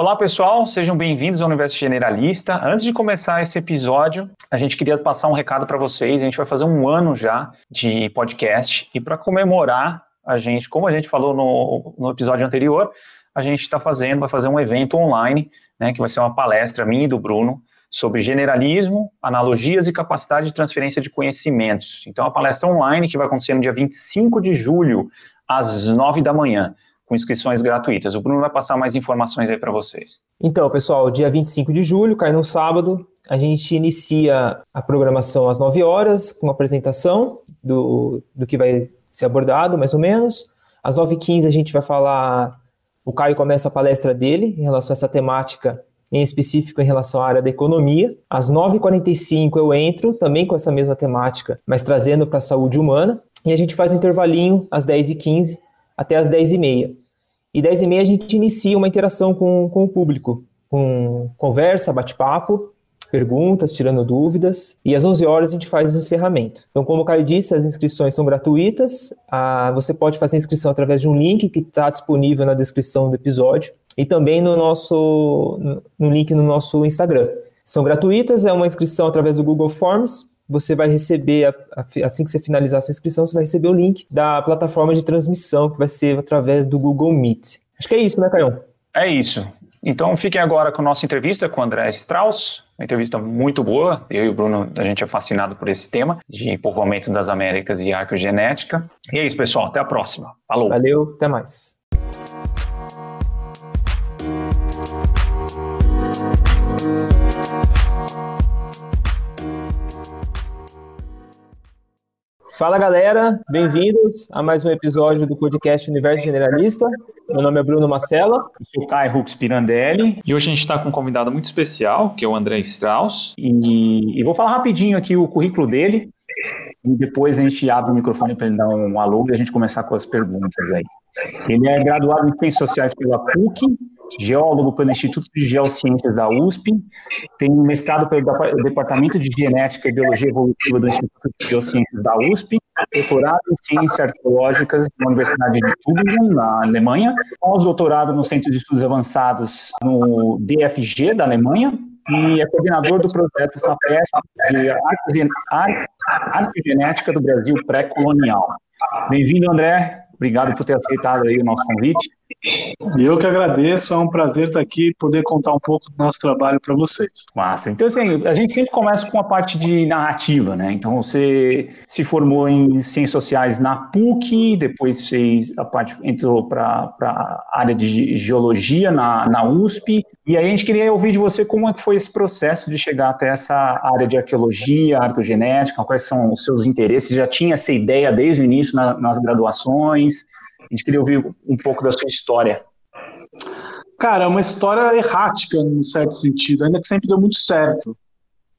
Olá, pessoal, sejam bem-vindos ao Universo Generalista. Antes de começar esse episódio, a gente queria passar um recado para vocês. A gente vai fazer um ano já de podcast e para comemorar, a gente, como a gente falou no, no episódio anterior, a gente está fazendo, vai fazer um evento online, né, que vai ser uma palestra minha e do Bruno sobre generalismo, analogias e capacidade de transferência de conhecimentos. Então, a palestra online que vai acontecer no dia 25 de julho, às 9 da manhã com inscrições gratuitas. O Bruno vai passar mais informações aí para vocês. Então, pessoal, dia 25 de julho, cai no sábado, a gente inicia a programação às 9 horas, com uma apresentação do, do que vai ser abordado, mais ou menos. Às 9h15 a gente vai falar, o Caio começa a palestra dele em relação a essa temática, em específico em relação à área da economia. Às 9h45 eu entro, também com essa mesma temática, mas trazendo para a saúde humana. E a gente faz um intervalinho às 10h15 até as 10h30. E 10h30 a gente inicia uma interação com, com o público, com conversa, bate-papo, perguntas, tirando dúvidas, e às 11 horas a gente faz o encerramento. Então, como o Caio disse, as inscrições são gratuitas, você pode fazer a inscrição através de um link que está disponível na descrição do episódio, e também no nosso no link no nosso Instagram. São gratuitas, é uma inscrição através do Google Forms, você vai receber, assim que você finalizar a sua inscrição, você vai receber o link da plataforma de transmissão, que vai ser através do Google Meet. Acho que é isso, né, Caio? É isso. Então fiquem agora com a nossa entrevista com o André Strauss, uma entrevista muito boa. Eu e o Bruno, a gente é fascinado por esse tema de povoamento das Américas e arqueogenética. E é isso, pessoal. Até a próxima. Falou. Valeu, até mais. Fala galera, bem-vindos a mais um episódio do podcast Universo Generalista. Meu nome é Bruno Macella. Eu sou Caio Hux Pirandelli e hoje a gente está com um convidado muito especial, que é o André Strauss. E, e, vou falar rapidinho aqui o currículo dele e depois a gente abre o microfone para ele dar um alô e a gente começar com as perguntas aí. Ele é graduado em Ciências Sociais pela PUC geólogo pelo Instituto de Geociências da USP, tem mestrado pelo Departamento de Genética e Biologia Evolutiva do Instituto de Geociências da USP, doutorado em Ciências Arqueológicas na Universidade de Tübingen, na Alemanha, pós-doutorado no Centro de Estudos Avançados no DFG da Alemanha, e é coordenador do projeto FAPESP de Arqueogenética do Brasil Pré-Colonial. Bem-vindo, André. Obrigado por ter aceitado aí o nosso convite. Eu que agradeço, é um prazer estar aqui poder contar um pouco do nosso trabalho para vocês. Massa. Então, assim, a gente sempre começa com a parte de narrativa, né? Então, você se formou em Ciências Sociais na PUC, depois fez a parte, entrou para a área de Geologia na, na USP, e aí a gente queria ouvir de você como é que foi esse processo de chegar até essa área de arqueologia, arqueogenética, quais são os seus interesses, já tinha essa ideia desde o início na, nas graduações, a gente queria ouvir um pouco da sua história. Cara, é uma história errática, num certo sentido, ainda que sempre deu muito certo.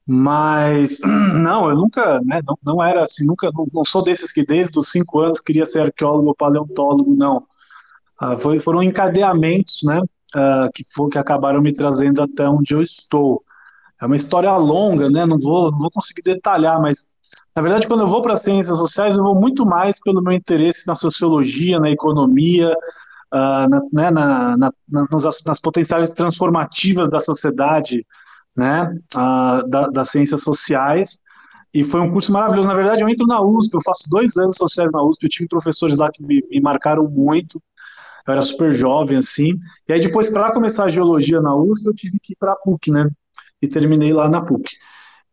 Mas, não, eu nunca, né, não, não era assim, nunca, não, não, sou desses que desde os cinco anos queria ser arqueólogo ou paleontólogo, não. Ah, foi, foram encadeamentos, né, ah, que, que acabaram me trazendo até onde eu estou. É uma história longa, né, não vou, não vou conseguir detalhar, mas na verdade, quando eu vou para ciências sociais, eu vou muito mais pelo meu interesse na sociologia, na economia, uh, na, né, na, na, nas, nas potenciais transformativas da sociedade, né, uh, da, das ciências sociais. E foi um curso maravilhoso. Na verdade, eu entro na USP, eu faço dois anos sociais na USP, eu tive professores lá que me, me marcaram muito. Eu era super jovem, assim. E aí, depois, para começar a geologia na USP, eu tive que ir para a PUC, né? E terminei lá na PUC.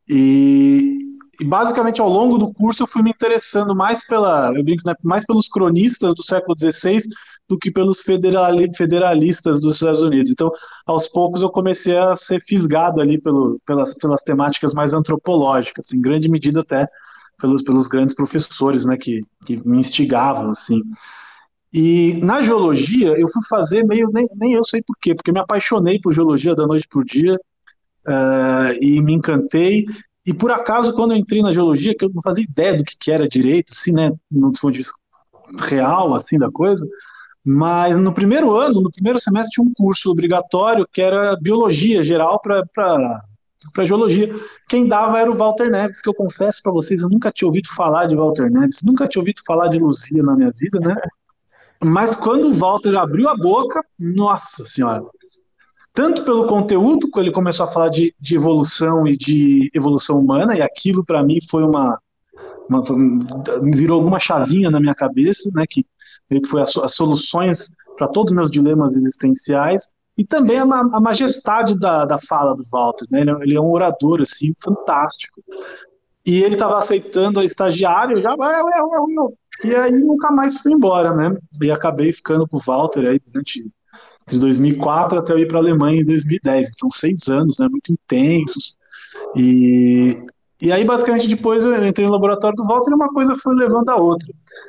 E, e basicamente ao longo do curso eu fui me interessando mais pela, eu brinco, né, mais pelos cronistas do século XVI do que pelos federalistas dos Estados Unidos. Então, aos poucos eu comecei a ser fisgado ali pelo, pelas, pelas temáticas mais antropológicas, em grande medida até pelos, pelos grandes professores, né, que, que me instigavam, assim. E na geologia eu fui fazer meio, nem, nem eu sei porquê, porque me apaixonei por geologia da noite por dia, uh, e me encantei, e por acaso, quando eu entrei na geologia, que eu não fazia ideia do que, era direito, assim, né, no ponto de vista real, assim, da coisa, mas no primeiro ano, no primeiro semestre, tinha um curso obrigatório que era biologia geral para geologia. Quem dava era o Walter Neves, que eu confesso para vocês, eu nunca tinha ouvido falar de Walter Neves, nunca tinha ouvido falar de Luzia na minha vida, né? Mas quando o Walter abriu a boca, nossa senhora, tanto pelo conteúdo, quando ele começou a falar de, de evolução e de evolução humana, e aquilo para mim foi uma, uma, virou alguma chavinha na minha cabeça, né, que meio que foi as, as soluções para todos os meus dilemas existenciais, e também a, a majestade da, da fala do Walter, né, ele, é, ele é um orador, assim, fantástico, e ele estava aceitando a estagiário, já, e aí nunca mais fui embora, né, e acabei ficando com o Walter aí durante de 2004 até eu ir para a Alemanha em 2010. Então, seis anos, né, muito intensos. E, e aí, basicamente, depois eu entrei no laboratório do Walter e uma coisa foi levando a outra.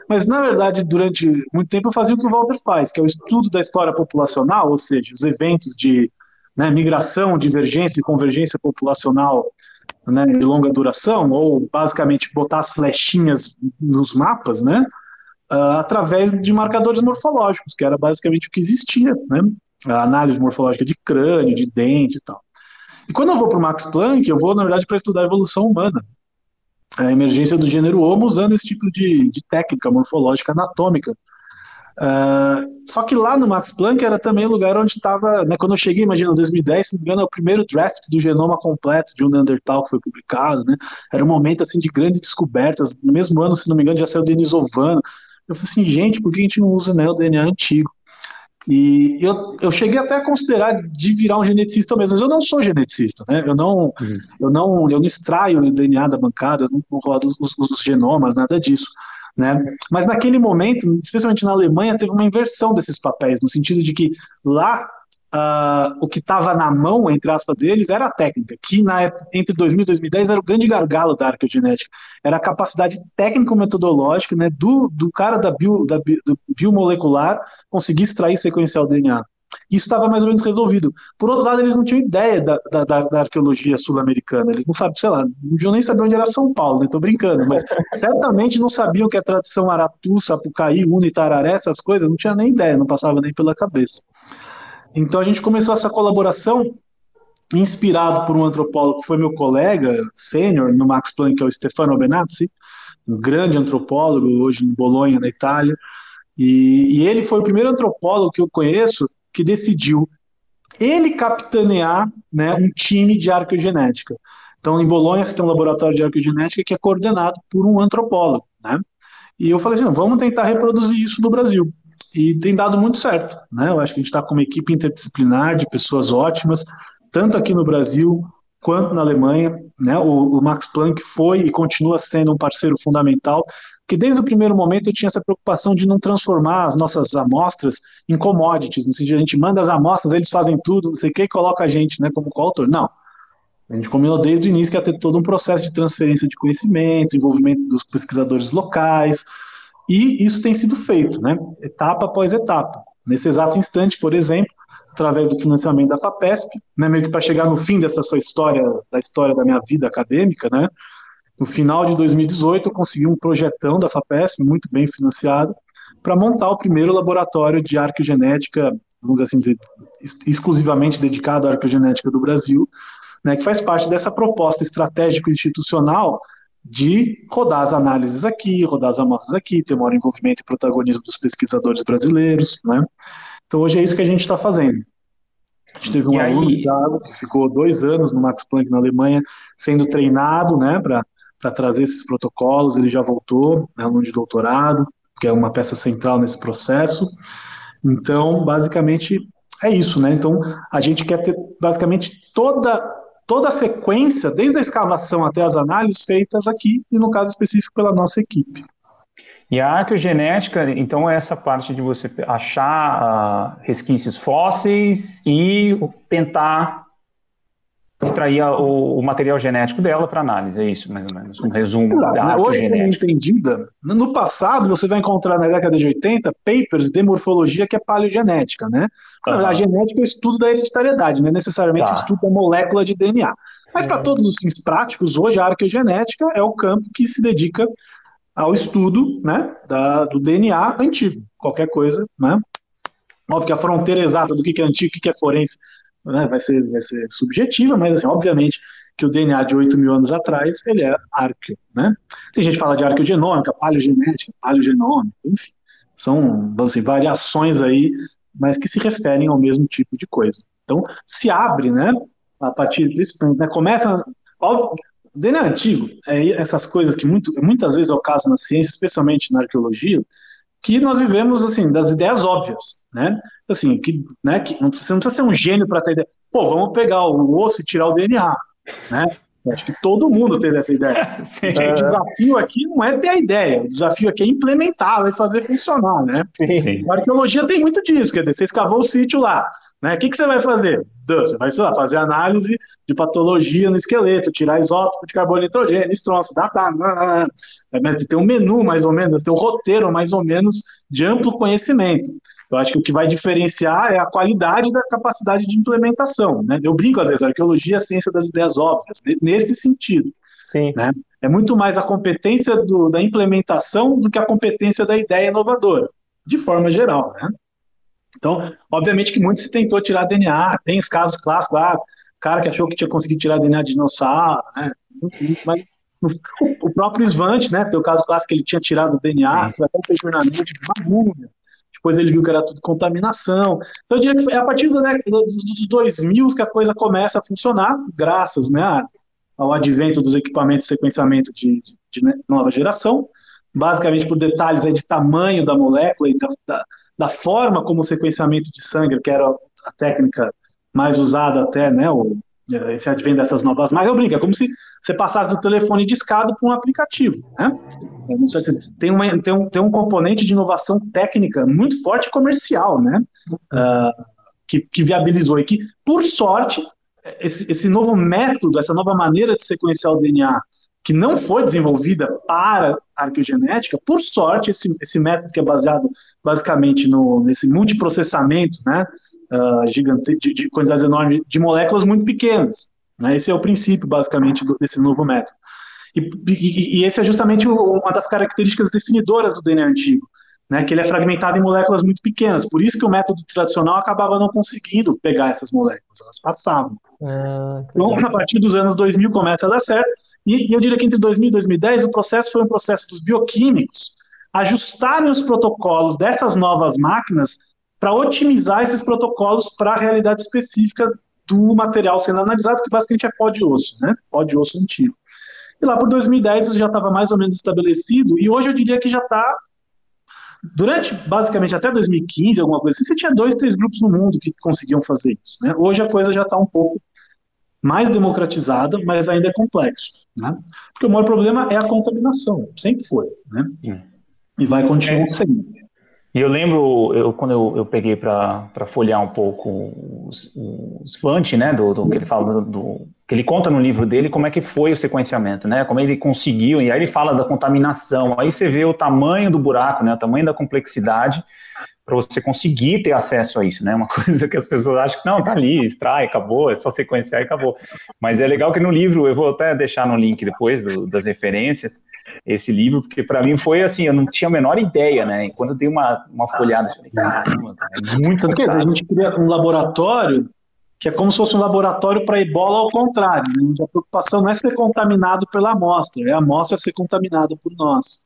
Mas, na verdade, durante muito tempo eu fazia o que o Walter faz, que é o estudo da história populacional, ou seja, os eventos de né, migração, divergência e convergência populacional né, de longa duração, ou basicamente botar as flechinhas nos mapas, né? Uh, através de marcadores morfológicos, que era basicamente o que existia, né? A análise morfológica de crânio, de dente e tal. E quando eu vou para o Max Planck, eu vou, na verdade, para estudar a evolução humana, a emergência do gênero Homo usando esse tipo de, de técnica morfológica anatômica. Uh, só que lá no Max Planck era também o lugar onde estava, né, quando eu cheguei, imagina, em 2010, se não me engano, é o primeiro draft do genoma completo de um Neandertal que foi publicado, né, era um momento, assim, de grandes descobertas, no mesmo ano, se não me engano, já saiu o Denisovano, eu falei assim, gente, por que a gente não usa né, o DNA antigo? E eu, eu cheguei até a considerar de virar um geneticista mesmo, mas eu não sou geneticista, né? Eu não, uhum. eu não, eu não extraio o DNA da bancada, eu não, não rodo os, os, os genomas, nada disso. Né? Mas naquele momento, especialmente na Alemanha, teve uma inversão desses papéis, no sentido de que lá uh, o que estava na mão, entre aspas, deles era a técnica, que na, entre 2000 e 2010 era o grande gargalo da arqueogenética. Era a capacidade técnico-metodológica né, do, do cara da, bio, da do biomolecular conseguir extrair sequencial DNA. Isso estava mais ou menos resolvido. Por outro lado, eles não tinham ideia da, da, da arqueologia sul-americana. Eles não sabiam, sei lá, não tinham nem saber onde era São Paulo, né? Tô brincando, mas certamente não sabiam que a tradição Aratu, Sapucaí, Una e Tararé, essas coisas, não tinha nem ideia, não passava nem pela cabeça. Então a gente começou essa colaboração inspirado por um antropólogo que foi meu colega sênior no Max Planck, que é o Stefano Benazzi, um grande antropólogo hoje em Bolonha, na Itália. E, e ele foi o primeiro antropólogo que eu conheço que decidiu ele capitanear né, um time de arqueogenética. Então, em Bolonha, você tem um laboratório de arqueogenética que é coordenado por um antropólogo. Né? E eu falei assim: vamos tentar reproduzir isso no Brasil e tem dado muito certo. Né? Eu acho que a gente está com uma equipe interdisciplinar de pessoas ótimas, tanto aqui no Brasil quanto na Alemanha. Né? O, o Max Planck foi e continua sendo um parceiro fundamental, que desde o primeiro momento eu tinha essa preocupação de não transformar as nossas amostras em commodities, no sentido a gente manda as amostras, eles fazem tudo, não sei o que, e coloca a gente né, como coautor. Não. A gente combinou desde o início que ia ter todo um processo de transferência de conhecimento, envolvimento dos pesquisadores locais, e isso tem sido feito, né, etapa após etapa. Nesse exato instante, por exemplo, através do financiamento da FAPESP, né, meio que para chegar no fim dessa sua história, da história da minha vida acadêmica, né, no final de 2018 eu consegui um projetão da FAPESP, muito bem financiado, para montar o primeiro laboratório de arqueogenética, vamos assim dizer, exclusivamente dedicado à arqueogenética do Brasil, né, que faz parte dessa proposta estratégica institucional de rodar as análises aqui, rodar as amostras aqui, ter maior envolvimento e protagonismo dos pesquisadores brasileiros, né? Então hoje é isso que a gente está fazendo. A gente teve um e aluno, aí... Thiago, que ficou dois anos no Max Planck na Alemanha, sendo treinado, né, para trazer esses protocolos, ele já voltou, é aluno de doutorado, que é uma peça central nesse processo. Então, basicamente, é isso, né? Então, a gente quer ter, basicamente, toda toda a sequência, desde a escavação até as análises feitas aqui, e no caso específico pela nossa equipe. E a arqueogenética, então, é essa parte de você achar uh, resquícios fósseis e tentar extrair o, o, material genético dela para análise, é isso, mais ou menos, um resumo claro, da né? Hoje é entendida. No passado, você vai encontrar na década de 80 papers de morfologia que é paleogenética, né? Uhum. A genética é o estudo da hereditariedade, não é necessariamente tá. o estudo da molécula de DNA. Mas para todos os fins práticos, hoje a arqueogenética é o campo que se dedica ao estudo né, da, do DNA antigo, qualquer coisa, né? Óbvio que a fronteira exata do que é antigo e o que é forense né, vai, ser, vai ser subjetiva, mas assim, obviamente que o DNA de 8 mil anos atrás, ele é arqueo, né? Tem gente que fala de arqueogenômica, paleogenética, paleogenômica, enfim, são, dizer, variações aí, mas que se referem ao mesmo tipo de coisa. Então, se abre, né, a partir disso, né, começa, óbvio, DNA antigo, é essas coisas que muito, muitas vezes é o caso na ciência, especialmente na arqueologia, que nós vivemos, assim, das ideias óbvias, né, assim, que, né, que não, você não precisa ser um gênio para ter ideia, pô, vamos pegar o osso e tirar o DNA, né, Acho que todo mundo teve essa ideia. o desafio aqui não é ter a ideia, o desafio aqui é implementá-la e fazer funcionar, né? Sim. A arqueologia tem muito disso, quer dizer, você escavou o sítio lá, né? O que, que você vai fazer? Você vai, lá, fazer análise de patologia no esqueleto, tirar isótopo de carbono e nitrogênio, estronço, datar, mas tem um menu mais ou menos, tem um roteiro mais ou menos de amplo conhecimento. Eu acho que o que vai diferenciar é a qualidade da capacidade de implementação. Né? Eu brinco às vezes, a arqueologia é a ciência das ideias óbvias, nesse sentido. Sim. Né? É muito mais a competência do, da implementação do que a competência da ideia inovadora, de forma geral. Né? Então, obviamente que muito se tentou tirar DNA, tem os casos clássicos, ah, cara que achou que tinha conseguido tirar DNA de dinossauro, né? mas o próprio Svante, né, tem o caso clássico que ele tinha tirado o DNA, até fez treinamento de uma múmia, depois ele viu que era tudo contaminação. Então eu diria que é a partir do, né, dos 2000 que a coisa começa a funcionar, graças né, ao advento dos equipamentos de sequenciamento de, de, de nova geração, basicamente por detalhes aí de tamanho da molécula e da, da, da, forma como o sequenciamento de sangue, que era a técnica mais usada até, né, o, esse advento dessas novas máquinas, eu brinco, é como se você passasse do telefone discado para um aplicativo, né? Tem, uma, tem, um, tem um componente de inovação técnica muito forte comercial, né? Uh, que, que viabilizou e que, por sorte, esse, esse novo método, essa nova maneira de sequenciar o DNA, que não foi desenvolvida para arqueogenética, por sorte, esse, esse método que é baseado basicamente no, nesse multiprocessamento, né? Uh, gigante, de, de, quantidades enormes de moléculas muito pequenas. Né? Esse é o princípio, basicamente, do, desse novo método. E, e, e, esse é justamente uma das características definidoras do DNA antigo, né? que ele é fragmentado em moléculas muito pequenas. Por isso que o método tradicional acabava não conseguindo pegar essas moléculas, elas passavam. Ah, então, a partir dos anos 2000 começa a dar certo, e, e eu diria que entre 2000 e 2010 o processo foi um processo dos bioquímicos ajustarem os protocolos dessas novas máquinas para otimizar esses protocolos para a realidade específica do material sendo analisado, que basicamente é pó de osso, né? Pó de osso antigo. E lá por 2010 isso já estava mais ou menos estabelecido, e hoje eu diria que já está. Durante, basicamente, até 2015, alguma coisa assim, você tinha dois, três grupos no mundo que conseguiam fazer isso. Né? Hoje a coisa já está um pouco mais democratizada, mas ainda é complexo. Né? Porque o maior problema é a contaminação, sempre foi. Né? E vai continuar é. sendo. E eu lembro, eu, quando eu, eu peguei para folhear um pouco os, os né, do, do, que ele fala, do, do, que ele conta no livro dele, como é que foi o sequenciamento, né, como ele conseguiu, e aí ele fala da contaminação, aí você vê o tamanho do buraco, né, o tamanho da complexidade, para você conseguir ter acesso a isso, né? Uma coisa que as pessoas acham que não, tá ali, extrai, acabou, é só sequenciar e acabou. Mas é legal que no livro, eu vou até deixar no link depois do, das referências, esse livro, porque para mim foi assim, eu não tinha a menor ideia, né? E quando eu dei uma, uma folhada, eu falei, caramba, é muito Porque a gente cria um laboratório que é como se fosse um laboratório para ebola ao contrário, né? onde a preocupação não é ser contaminado pela amostra, é a amostra ser contaminada por nós.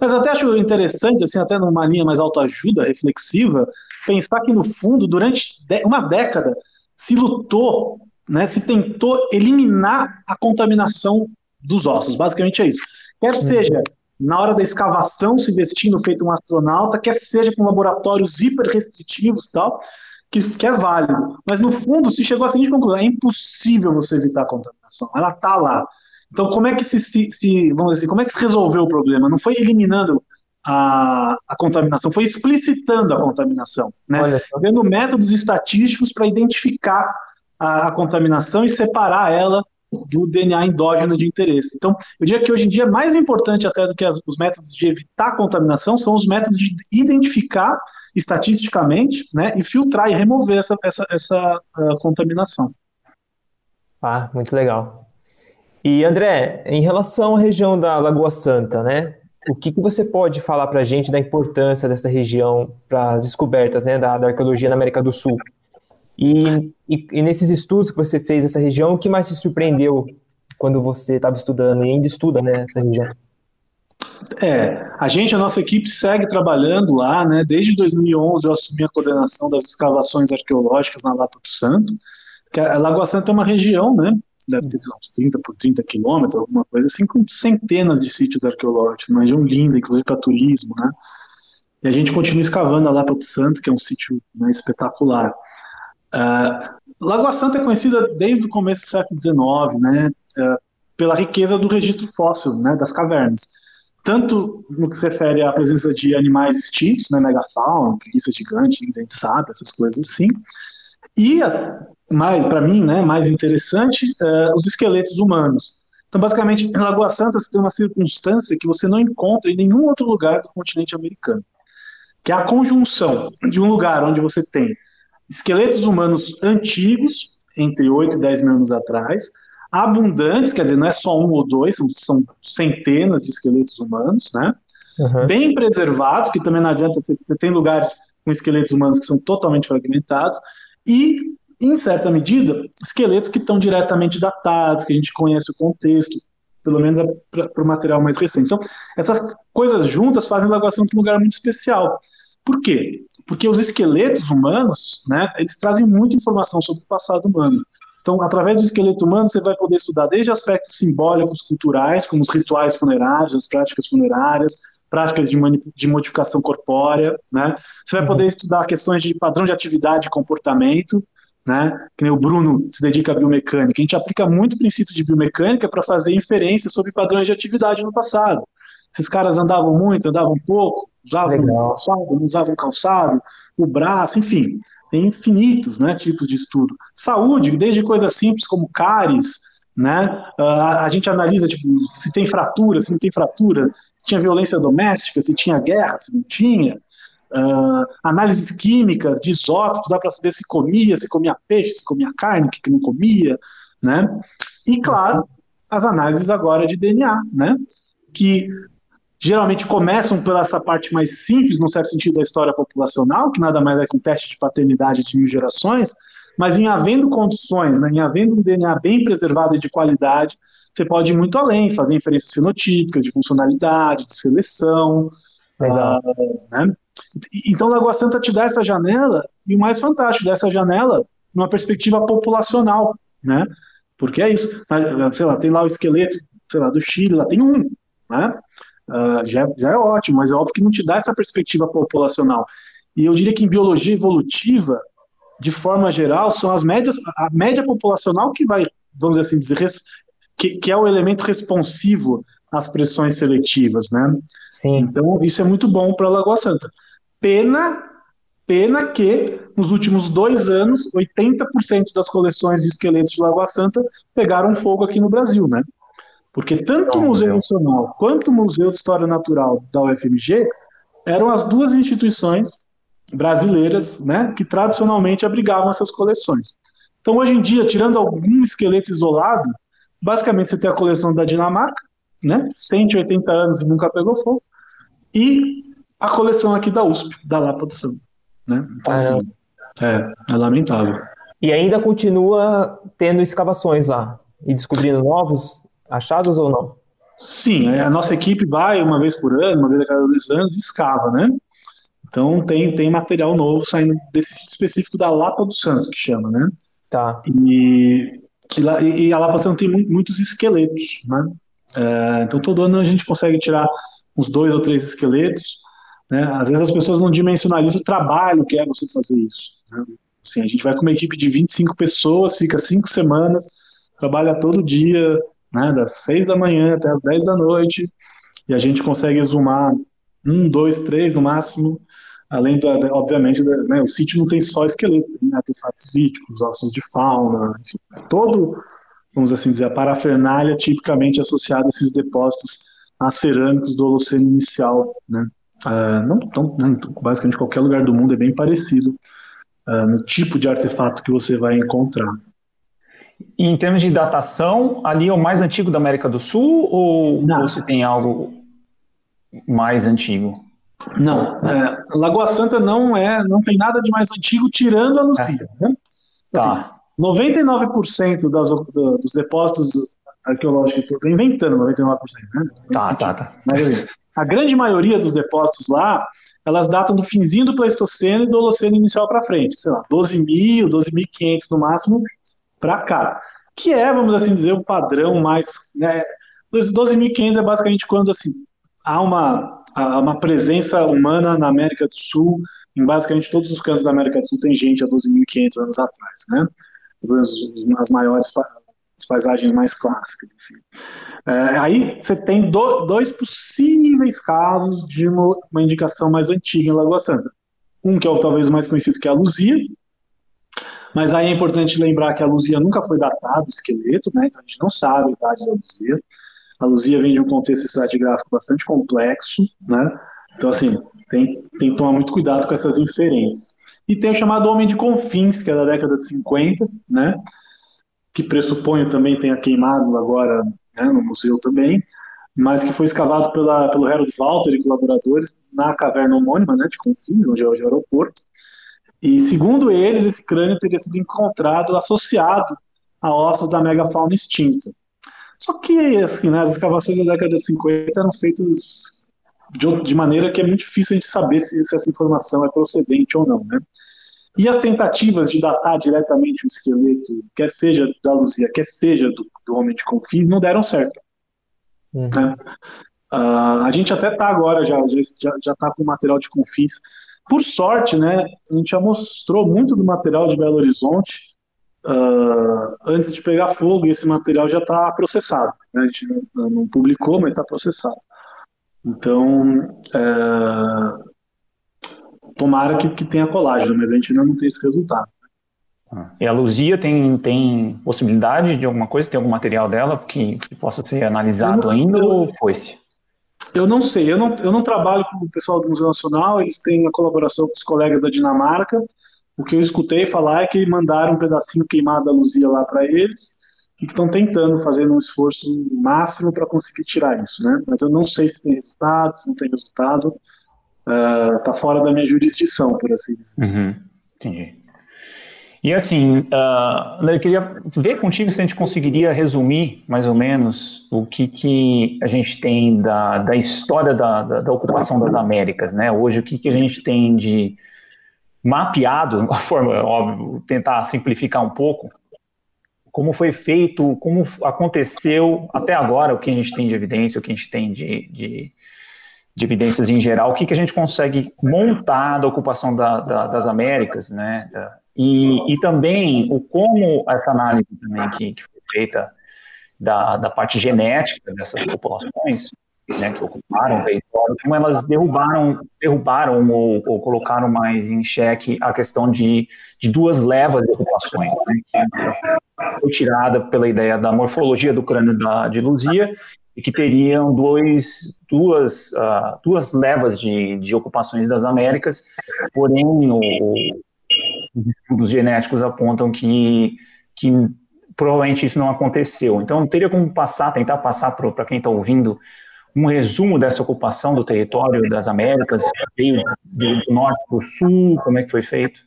Mas até acho interessante, assim, até numa linha mais autoajuda, reflexiva, pensar que, no fundo, durante uma década, se lutou, né, se tentou eliminar a contaminação dos ossos. Basicamente é isso. Quer seja na hora da escavação, se vestindo feito um astronauta, quer seja com laboratórios hiper restritivos tal, que, que, é válido. Mas, no fundo, se chegou à seguinte conclusão: é impossível você evitar a contaminação. Ela está lá. Então, como é que se, se, se, vamos dizer, como é que se resolveu o problema? Não foi eliminando a, a contaminação, foi explicitando a contaminação, né? Vendo métodos estatísticos para identificar a, a, contaminação e separar ela do DNA endógeno de interesse. Então, eu diria que hoje em dia, mais importante até do que as, os métodos de evitar a contaminação são os métodos de identificar estatisticamente, né, e filtrar e remover essa, essa, essa uh, contaminação. Ah, muito legal. E André, em relação à região da Lagoa Santa, né? O que, que você pode falar para a gente da importância dessa região para as descobertas né, da, da, arqueologia na América do Sul? E, e, e, nesses estudos que você fez nessa região, o que mais te surpreendeu quando você estava estudando e ainda estuda né, essa região? É, a gente, a nossa equipe segue trabalhando lá, né? Desde 2011 eu assumi a coordenação das escavações arqueológicas na Lapa do Santo. Que a Lagoa Santa é uma região, né? Deve ter uns 30 por 30 quilômetros, alguma coisa assim, com centenas de sítios arqueológicos, uma região linda, inclusive para turismo, né? E a gente continua escavando a Lapa do Santo, que é um sítio né, espetacular. Uh, Lagoa Santa é conhecida desde o começo do século XIX, né? Uh, pela riqueza do registro fóssil, né? Das cavernas tanto no que se refere à presença de animais extintos, né, megafauna, preguiça gigante, dente sabe, essas coisas assim, e mais para mim, né, mais interessante, uh, os esqueletos humanos. Então, basicamente, em Lagoa Santa você tem uma circunstância que você não encontra em nenhum outro lugar do continente americano, que é a conjunção de um lugar onde você tem esqueletos humanos antigos, entre 8 e 10 mil anos atrás, abundantes, quer dizer, não é só um ou dois, são, são centenas de esqueletos humanos, né? Uhum. Bem preservados, que também não adianta, você, você tem lugares com esqueletos humanos que são totalmente fragmentados, e, em certa medida, esqueletos que estão diretamente datados, que a gente conhece o contexto, pelo menos é para o material mais recente. Então, essas coisas juntas fazem a Lagoação um lugar muito especial. Por quê? Porque os esqueletos humanos, né, eles trazem muita informação sobre o passado humano. Então, através do esqueleto humano, você vai poder estudar desde aspectos simbólicos, culturais, como os rituais funerários, as práticas funerárias, práticas de, de modificação corpórea, né? Você vai poder estudar questões de padrão de atividade e comportamento, né? Que nem o Bruno se dedica à biomecânica. A gente aplica muito o princípio de biomecânica para fazer inferência sobre padrões de atividade no passado. Esses caras andavam muito, andavam pouco, usavam Legal. calçado, não usavam calçado, o braço, enfim tem infinitos né, tipos de estudo. Saúde, desde coisas simples como cáries, né? Uh, a gente analisa tipo, se tem fratura, se não tem fratura, se tinha violência doméstica, se tinha guerra, se não tinha. Uh, análises químicas de isótopos, dá para saber se comia, se comia peixe, se comia carne, o que, que não comia, né? E claro, as análises agora de DNA, né? Que geralmente começam pela essa parte mais simples, no certo sentido, da história populacional, que nada mais é que um teste de paternidade de mil gerações, mas em havendo condições, né, em havendo um DNA bem preservado e de qualidade, você pode ir muito além, fazer inferências fenotípicas, de funcionalidade, de seleção. Uh, né? Então, Lagoa Santa te dá essa janela, e o mais fantástico dessa janela, numa perspectiva populacional, né? Porque é isso, sei lá, tem lá o esqueleto, sei lá, do Chile, lá tem um, né? uh, já, já é ótimo, mas é óbvio que não te dá essa perspectiva populacional. E eu diria que em biologia evolutiva, de forma geral, são as médias, a média populacional que vai, vamos assim dizer, que, que é o elemento responsivo às pressões seletivas, né? Sim. Então, isso é muito bom para a Lagoa Santa. Pena, pena que nos últimos dois anos, 80% das coleções de esqueletos de Lagoa Santa pegaram fogo aqui no Brasil, né? Porque tanto o Museu Nacional quanto o Museu de História Natural da UFMG eram as duas instituições brasileiras né, que tradicionalmente abrigavam essas coleções. Então, hoje em dia, tirando algum esqueleto isolado, basicamente você tem a coleção da Dinamarca, né, 180 anos e nunca pegou fogo, e a coleção aqui da USP, da Lapa do Santo. Né? Então, assim, é, é lamentável. E ainda continua tendo escavações lá e descobrindo novos achados ou não? Sim, é, a nossa equipe vai uma vez por ano, uma vez a cada dois anos, escava, né? Então tem, tem material novo saindo desse sítio específico da Lapa do Santos, que chama, né? Tá. E, e, lá, e a Lapa Santos tem muitos esqueletos, né? É, então todo ano a gente consegue tirar uns dois ou três esqueletos, né? Às vezes as pessoas não dimensionalizam o trabalho que é você fazer isso. Né? Assim, a gente vai com uma equipe de 25 pessoas, fica cinco semanas, trabalha todo dia, né, das 6 da manhã até as 10 da noite, e a gente consegue exumar um, dois, três no máximo, além, da, obviamente, da, né, o sítio não tem só esqueleto, tem artefatos líticos, ossos de fauna, enfim, todo, vamos assim dizer, a parafernália tipicamente associada a esses depósitos acerâmicos do Holoceno inicial, né, uh, não, não, né, basicamente qualquer lugar do mundo é bem parecido uh, no tipo de artefato que você vai encontrar. E em termos de datação, ali é o mais antigo da América do Sul ou, ou você tem algo mais antigo? Não, é, Lagoa Santa não é, não tem nada de mais antigo tirando a Lucia. É. Né? Assim, tá. 99% das, dos depósitos arqueológicos, estou inventando 99%, né? Tá, tá, tá. Mas, a grande maioria dos depósitos lá, elas datam do finzinho do Pleistoceno e do Holoceno inicial para frente, sei lá, 12.000, 12.500 no máximo para cá. Que é, vamos assim dizer, um padrão mais. Né, 12.500 é basicamente quando assim, há uma, uma presença humana na América do Sul, em basicamente todos os cantos da América do Sul tem gente há 12.500 anos atrás, né? As maiores as paisagens mais clássicas. Assim. É, aí você tem do, dois possíveis casos de uma, uma, indicação mais antiga em Lagoa Santa. Um que é o talvez mais conhecido, que é a Luzia, mas aí é importante lembrar que a Luzia nunca foi datada, o esqueleto, né? então a gente não sabe a idade da Luzia. A Luzia vem de um contexto estratigráfico bastante complexo, né? então assim, tem, tem que tomar muito cuidado com essas inferências. E tem o chamado Homem de Confins, que é da década de 50, né? que pressuponho também tenha queimado agora né, no museu também, mas que foi escavado pela, pelo Harold Walter e colaboradores na caverna homônima né, de Confins, onde é hoje o aeroporto. E segundo eles, esse crânio teria sido encontrado associado a ossos da megafauna extinta. Só que assim, né, as escavações da década de 50 eram feitas de, de maneira que é muito difícil a gente saber se, se essa informação é procedente ou não. Né? E as tentativas de datar diretamente o esqueleto, quer seja da Luzia, quer seja do, do Homem de Confins, não deram certo. Uhum. Né? Uh, a gente até está agora, já já já está com material de Confins. Por sorte, né, a gente já mostrou muito do material de Belo Horizonte uh, antes de pegar fogo, e esse material já está processado. Né? A gente não, não publicou, mas está processado. Então, uh, tomara que, que tenha colágeno, mas a gente ainda não tem esse resultado. Ah. E a Luzia tem, tem possibilidade de alguma coisa? Tem algum material dela que, que possa ser analisado não, ainda eu, ou foi-se? Eu não sei, eu não, eu não trabalho com o pessoal do Museu Nacional, eles têm a colaboração com os colegas da Dinamarca. O que eu escutei falar é que mandaram um pedacinho queimado da Luzia lá para eles e que estão tentando fazer um esforço máximo para conseguir tirar isso, né? Mas eu não sei se tem resultado, se não tem resultado uh, fora da minha jurisdição, por assim dizer. Uhum, entendi. E assim, uh, eu queria ver contigo se a gente conseguiria resumir, mais ou menos, o que, que a gente tem da, da história da, da, da ocupação das Américas, né? Hoje, o que, que a gente tem de mapeado, uma forma, óbvio, tentar simplificar um pouco, como foi feito, como aconteceu até agora, o que a gente tem de evidência, o que a gente tem de, de de evidências em geral, o que, que a gente consegue montar da ocupação da, da, das Américas, né? E, e também o como essa análise também que, que foi feita da, da parte genética dessas populações, né, que ocuparam o território, como elas derrubaram, derrubaram ou, ou, colocaram mais em xeque a questão de, de duas levas de ocupações, né, que foi tirada pela ideia da morfologia do crânio da, de Luzia e que teriam dois, duas, uh, duas levas de, de ocupações das Américas, porém o, os estudos genéticos apontam que, que provavelmente isso não aconteceu. Então, teria como passar, tentar passar para quem está ouvindo, um resumo dessa ocupação do território das Américas, veio do norte para o sul, como é que foi feito?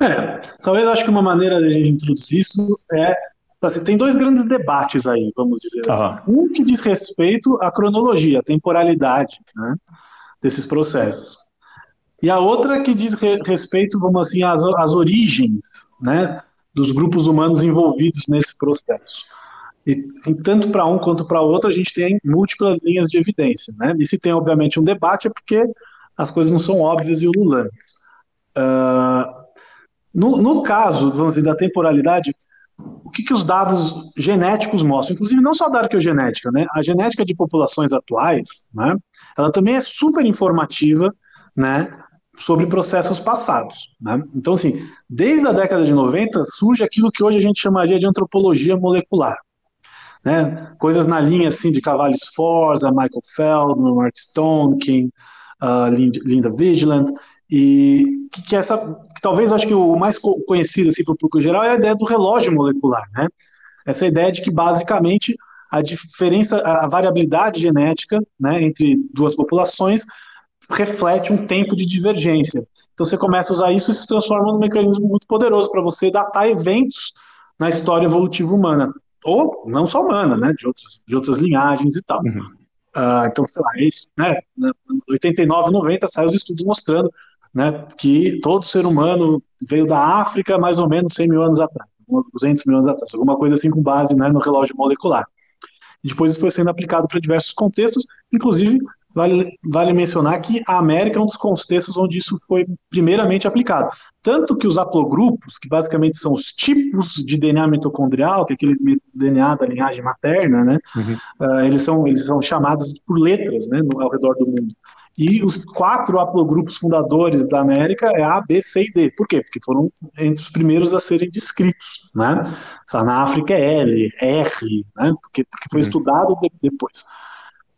É, talvez acho que uma maneira de introduzir isso é Assim, tem dois grandes debates aí, vamos dizer uhum. assim. Um que diz respeito à cronologia, à temporalidade né, desses processos. E a outra que diz re respeito, vamos assim, às, às origens né, dos grupos humanos envolvidos nesse processo. E, e tanto para um quanto para outro, a gente tem múltiplas linhas de evidência. Né? E se tem, obviamente, um debate, é porque as coisas não são óbvias e ululantes. Uh, no, no caso, vamos dizer, da temporalidade, o que, que os dados genéticos mostram, inclusive não só da arqueogenética, né? A genética de populações atuais, né? Ela também é super informativa, né? Sobre processos passados, né? Então, assim, desde a década de 90 surge aquilo que hoje a gente chamaria de antropologia molecular, né? Coisas na linha assim de Cavalli Sforza, Michael Feldman, Mark Stonekin, uh, Linda Vigilant, e que, que essa, que talvez acho que o mais conhecido assim, para o público geral é a ideia do relógio molecular, né? Essa ideia de que basicamente a diferença, a variabilidade genética, né, entre duas populações reflete um tempo de divergência. Então você começa a usar isso e se transforma num mecanismo muito poderoso para você datar eventos na história evolutiva humana, ou não só humana, né, de outras, de outras linhagens e tal. Uhum. Uh, então, sei lá, é isso, né? 89, 90 saem os estudos mostrando né, que todo ser humano veio da África mais ou menos 100 mil anos atrás, 200 mil anos atrás, alguma coisa assim com base né, no relógio molecular. E depois isso foi sendo aplicado para diversos contextos, inclusive vale, vale mencionar que a América é um dos contextos onde isso foi primeiramente aplicado. Tanto que os haplogrupos, que basicamente são os tipos de DNA mitocondrial, que é aquele DNA da linhagem materna, né, uhum. uh, eles, são, eles são chamados por letras né, no, ao redor do mundo. E os quatro haplogrupos fundadores da América é A, B, C e D. Por quê? Porque foram entre os primeiros a serem descritos. Né? Na África é L, R, né? porque, porque foi uhum. estudado depois.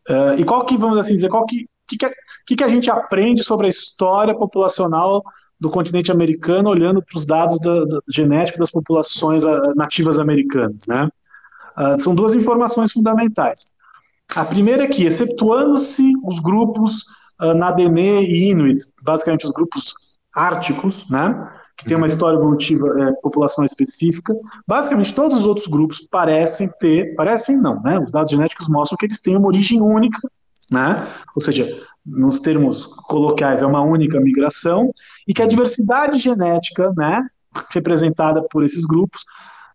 Uh, e qual que, vamos assim dizer, qual que, que, que, que a gente aprende sobre a história populacional do continente americano olhando para os dados da, da, genéticos das populações uh, nativas americanas, né? Uh, são duas informações fundamentais. A primeira é que, excetuando-se os grupos uh, Nadene e Inuit, basicamente os grupos árticos, né, que tem uma uhum. história evolutiva, é, população específica. Basicamente, todos os outros grupos parecem ter, parecem não, né? Os dados genéticos mostram que eles têm uma origem única, né? Ou seja, nos termos coloquiais, é uma única migração, e que a diversidade genética, né, representada por esses grupos,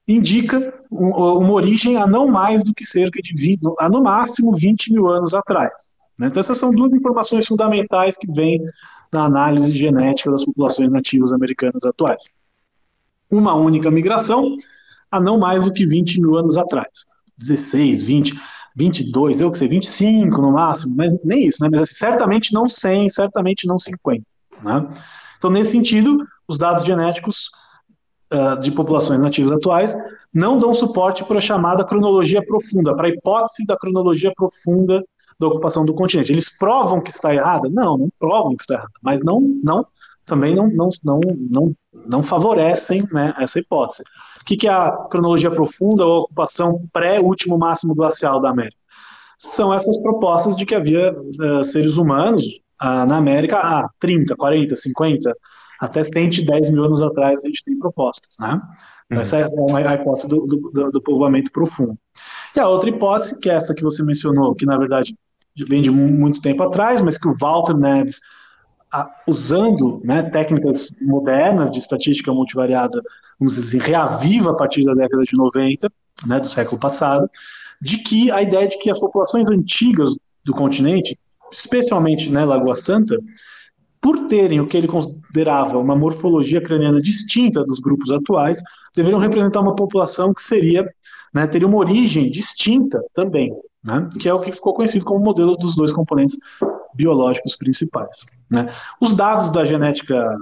indica uma origem a não mais do que cerca de 20, a no máximo 20 mil anos atrás. Né? Então, essas são duas informações fundamentais que vêm na análise genética das populações nativas americanas atuais. Uma única migração há não mais do que 20 mil anos atrás. 16, 20, 22, eu que sei, 25 no máximo, mas nem isso, né? Mas assim, certamente não 100, certamente não 50. Né? Então, nesse sentido, os dados genéticos uh, de populações nativas atuais não dão suporte para a chamada cronologia profunda, para a hipótese da cronologia profunda da ocupação do continente. Eles provam que está errada? Não, não provam que está errada, mas não, não também não, não, não, não, não favorecem né, essa hipótese. O que, que é a cronologia profunda ou ocupação pré-último máximo glacial da América? São essas propostas de que havia uh, seres humanos uh, na América há 30, 40, 50, até 110 mil anos atrás a gente tem propostas. Né? Uhum. Essa é a hipótese do, do, do povoamento profundo. E a outra hipótese, que é essa que você mencionou, que na verdade vem de muito tempo atrás, mas que o Walter Neves, usando né, técnicas modernas de estatística multivariada, vamos dizer assim, reaviva a partir da década de 90, né, do século passado, de que a ideia de que as populações antigas do continente, especialmente né, Lagoa Santa, por terem o que ele considerava uma morfologia craniana distinta dos grupos atuais, deveriam representar uma população que seria, né, teria uma origem distinta também, né, que é o que ficou conhecido como modelo dos dois componentes biológicos principais. Né. Os dados da genética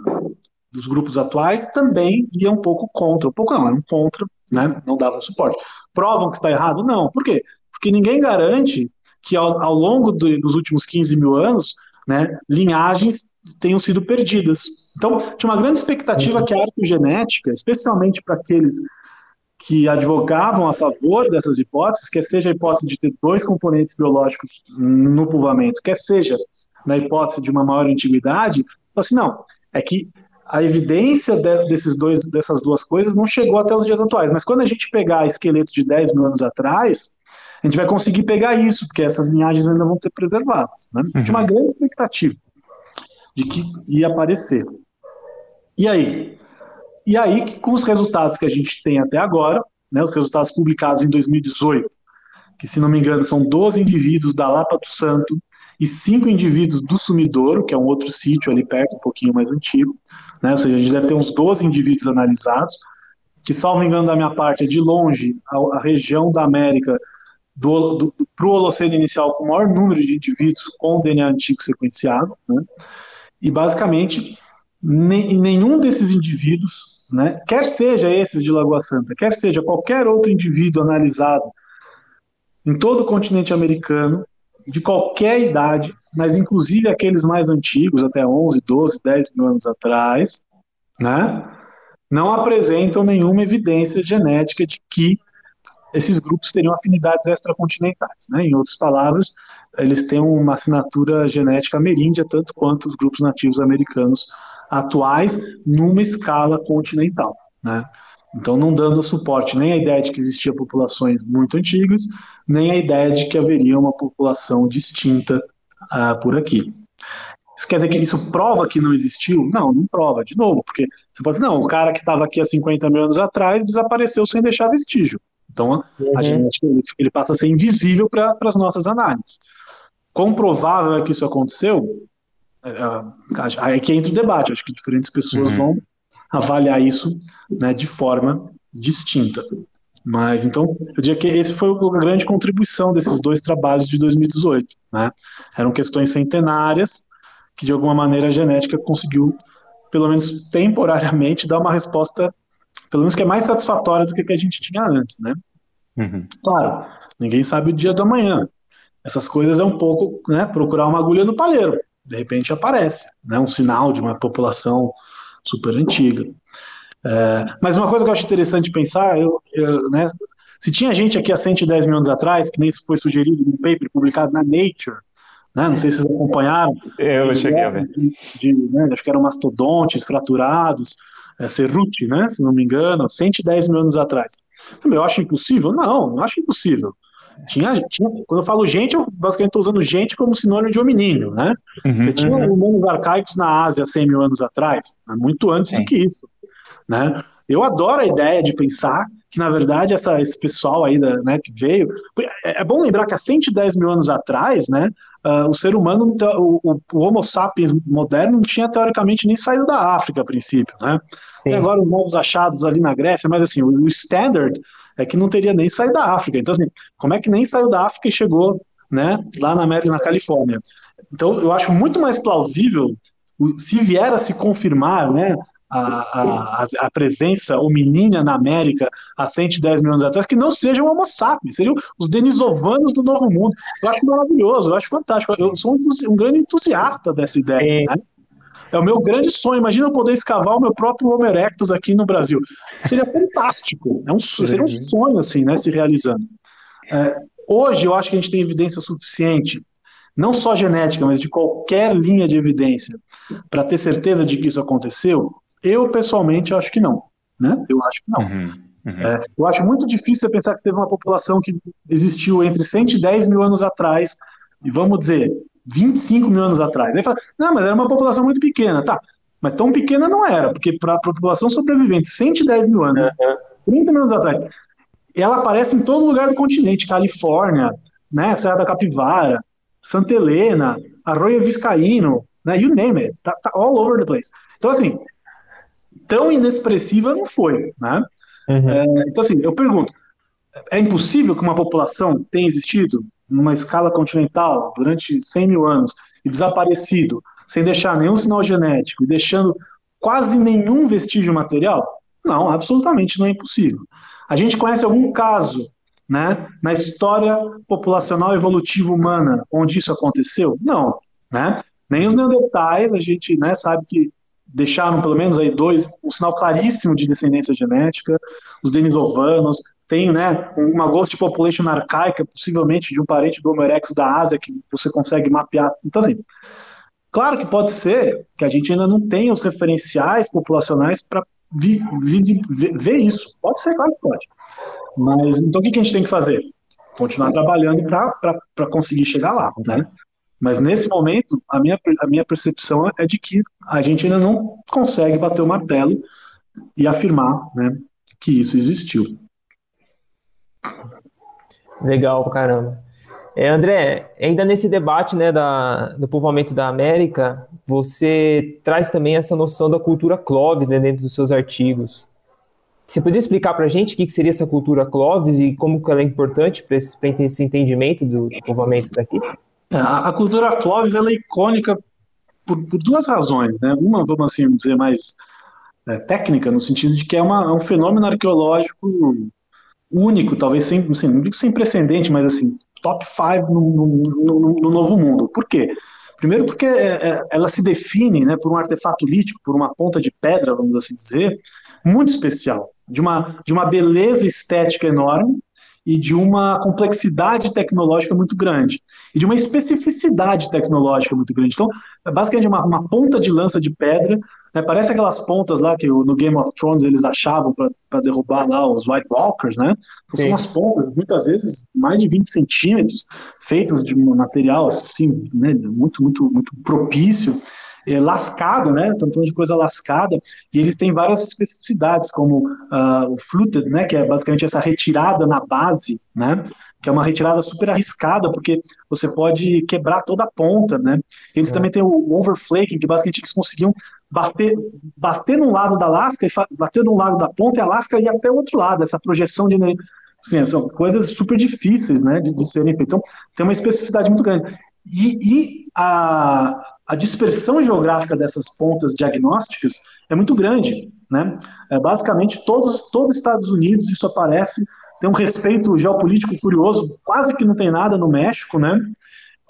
dos grupos atuais também iam um pouco contra, um pouco não, eram contra, né, não davam suporte. Provam que está errado? Não. Por quê? Porque ninguém garante que ao, ao longo de, dos últimos 15 mil anos, né, linhagens tenham sido perdidas. Então, tinha uma grande expectativa que a arqueogenética, especialmente para aqueles que advogavam a favor dessas hipóteses, quer seja a hipótese de ter dois componentes biológicos no povoamento, quer seja na hipótese de uma maior antiguidade, assim, não, é que a evidência de, desses dois, dessas duas coisas não chegou até os dias atuais, mas quando a gente pegar esqueletos de 10 mil anos atrás, a gente vai conseguir pegar isso, porque essas linhagens ainda vão ser preservadas. Né? Uhum. Tinha uma grande expectativa de que ia aparecer. E aí? E aí, que com os resultados que a gente tem até agora, né, os resultados publicados em 2018, que se não me engano são 12 indivíduos da Lapa do Santo e 5 indivíduos do Sumidouro, que é um outro sítio ali perto, um pouquinho mais antigo, né, ou seja, a gente deve ter uns 12 indivíduos analisados, que, salvo engano da minha parte, é de longe a, a região da América para o Holoceno inicial com o maior número de indivíduos com DNA antigo sequenciado, né, e basicamente ne nenhum desses indivíduos, né, quer seja esses de Lagoa Santa, quer seja qualquer outro indivíduo analisado em todo o continente americano, de qualquer idade, mas inclusive aqueles mais antigos, até 11, 12, 10 mil anos atrás, né, não apresentam nenhuma evidência genética de que esses grupos teriam afinidades extracontinentais. Né? Em outras palavras, eles têm uma assinatura genética ameríndia, tanto quanto os grupos nativos americanos atuais, numa escala continental. Né? Então, não dando suporte nem à ideia de que existiam populações muito antigas, nem à ideia de que haveria uma população distinta uh, por aqui. Isso quer dizer que isso prova que não existiu? Não, não prova, de novo, porque você pode dizer, não, o cara que estava aqui há 50 mil anos atrás desapareceu sem deixar vestígio. Então, uhum. a genética ele passa a ser invisível para as nossas análises. Quão provável é que isso aconteceu? É, é, aí é que entra o debate. Acho que diferentes pessoas uhum. vão avaliar isso né, de forma distinta. Mas então, eu diria que esse foi a grande contribuição desses dois trabalhos de 2018. Né? Eram questões centenárias que, de alguma maneira, a genética conseguiu, pelo menos temporariamente, dar uma resposta, pelo menos que é mais satisfatória do que a que a gente tinha antes. Né? Uhum. Claro, ninguém sabe o dia do amanhã. Essas coisas é um pouco né, procurar uma agulha no palheiro. De repente aparece né, um sinal de uma população super antiga. É, mas uma coisa que eu acho interessante pensar, eu, eu, né, se tinha gente aqui há 110 mil anos atrás, que nem isso foi sugerido num paper publicado na Nature, né, não sei se vocês acompanharam. Eu cheguei a ver. De, de, né, acho que eram mastodontes fraturados, é, Cerruti, né, se não me engano, 110 mil anos atrás. Eu acho impossível? Não, não acho impossível. Tinha, tinha, quando eu falo gente, eu basicamente estou usando gente como sinônimo de hominíneo, né? Uhum, Você tinha uhum. humanos arcaicos na Ásia 100 mil anos atrás, né? muito antes Sim. do que isso, né? Eu adoro a ideia de pensar que, na verdade, essa, esse pessoal aí da, né, que veio... É, é bom lembrar que há 110 mil anos atrás, né, uh, o ser humano, o, o, Homo sapiens moderno não tinha, teoricamente, nem saído da África, a princípio, né? Tem agora os novos achados ali na Grécia, mas, assim, o, o standard é que não teria nem saído da África. Então, assim, como é que nem saiu da África e chegou né, lá na América, na Califórnia? Então, eu acho muito mais plausível, se vier a se confirmar, né, a, a, a, presença hominínia na América há 110 mil anos atrás, que não sejam homo sapiens, seriam os denisovanos do Novo Mundo. Eu acho maravilhoso, eu acho fantástico. Eu sou um, um grande entusiasta dessa ideia. É. Né? É o meu grande sonho. Imagina eu poder escavar o meu próprio Homo erectus aqui no Brasil. Seria fantástico. É um, seria um sonho, assim, né, se realizando. É, hoje, eu acho que a gente tem evidência suficiente, não só genética, mas de qualquer linha de evidência, para ter certeza de que isso aconteceu. Eu, pessoalmente, acho que não. Né? Eu acho que não. Uhum, uhum. É, eu acho muito difícil pensar que teve uma população que existiu entre 110 mil anos atrás, e vamos dizer, 25 mil anos atrás. Aí fala, não, mas era uma população muito pequena, tá? Mas tão pequena não era, porque para a população sobrevivente, 110 mil anos, uhum. 30 mil anos atrás, ela aparece em todo lugar do continente, Califórnia, né, Serra da Capivara, Santa Helena, Arroio Viscaíno, né, you name it, tá, tá, all over the place. Então, assim, tão inexpressiva não foi, né? Uhum. É, então, assim, eu pergunto, é impossível que uma população tenha existido numa escala continental durante 100 mil anos e desaparecido, sem deixar nenhum sinal genético e deixando quase nenhum vestígio material? Não, absolutamente não é impossível. A gente conhece algum caso né, na história populacional evolutiva humana onde isso aconteceu? Não. Né? Nem os neandertais, a gente né, sabe que deixaram pelo menos aí dois, um sinal claríssimo de descendência genética, os denisovanos, tem né, uma ghost population arcaica, possivelmente de um parente do Homo erectus da Ásia, que você consegue mapear. Então, assim, claro que pode ser que a gente ainda não tenha os referenciais populacionais para ver isso. Pode ser, claro que pode. Mas, então, o que a gente tem que fazer? Continuar trabalhando para conseguir chegar lá, né? Mas nesse momento, a minha, a minha percepção é de que a gente ainda não consegue bater o martelo e afirmar né, que isso existiu. Legal, caramba. É, André, ainda nesse debate né, da, do povoamento da América, você traz também essa noção da cultura Clovis né, dentro dos seus artigos. Você poderia explicar para a gente o que, seria essa cultura Clovis e como ela é importante para esse, esse, entendimento do, povoamento daqui? É, a, cultura Clovis é icônica por, por, duas razões. Né? Uma, vamos assim dizer, mais é, técnica, no sentido de que é, uma, é um fenômeno arqueológico único, talvez sem, assim, não digo sem precedente, mas assim, top 5 no, no, no, no, Novo Mundo. Por quê? Primeiro porque é, é, ela se define né, por um artefato lítico, por uma ponta de pedra, vamos assim dizer, muito especial, de uma, de uma beleza estética enorme e de uma complexidade tecnológica muito grande, e de uma especificidade tecnológica muito grande. Então, é basicamente uma, uma ponta de lança de pedra Né? Parece aquelas pontas lá que no Game of Thrones eles achavam para derrubar lá os White Walkers, né? Então, são umas pontas, muitas vezes mais de 20 centímetros, feitas de um material assim, né? muito, muito, muito propício. É, lascado, né? Estamos falando de coisa lascada, e eles têm várias especificidades, como uh, o fluted, né? Que é basicamente essa retirada na base, né? que é uma retirada super arriscada, porque você pode quebrar toda a ponta, né? Eles é. também têm o overflaking, que basicamente eles conseguiam bater, bater no lado da lasca, bater no lado da ponta e a lasca ia até o outro lado, essa projeção de assim, são coisas super difíceis, né, de, de serem feitas. Então, tem uma especificidade muito grande. E, e a, a dispersão geográfica dessas pontas diagnósticas é muito grande, né? É, basicamente, todos, todos os Estados Unidos isso aparece tem um respeito geopolítico curioso, quase que não tem nada no México, né?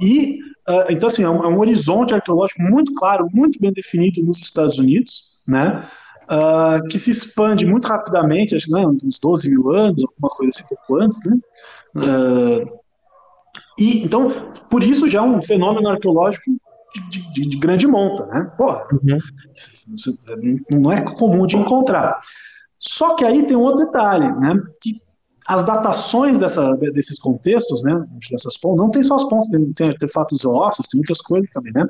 E, uh, então, assim, é um, é um, horizonte arqueológico muito claro, muito bem definido nos Estados Unidos, né? Uh, que se expande muito rapidamente, acho que né, uns 12 mil anos, alguma coisa assim, pouco antes, né? Uh, e, então, por isso já é um fenômeno arqueológico de, de, de grande monta, né? Porra, uhum. não é comum de encontrar. Só que aí tem um outro detalhe, né? Que as datações dessa, desses contextos, né, dessas pontas, não tem só as pontas, tem, tem artefatos ósseos, tem outras coisas também, né,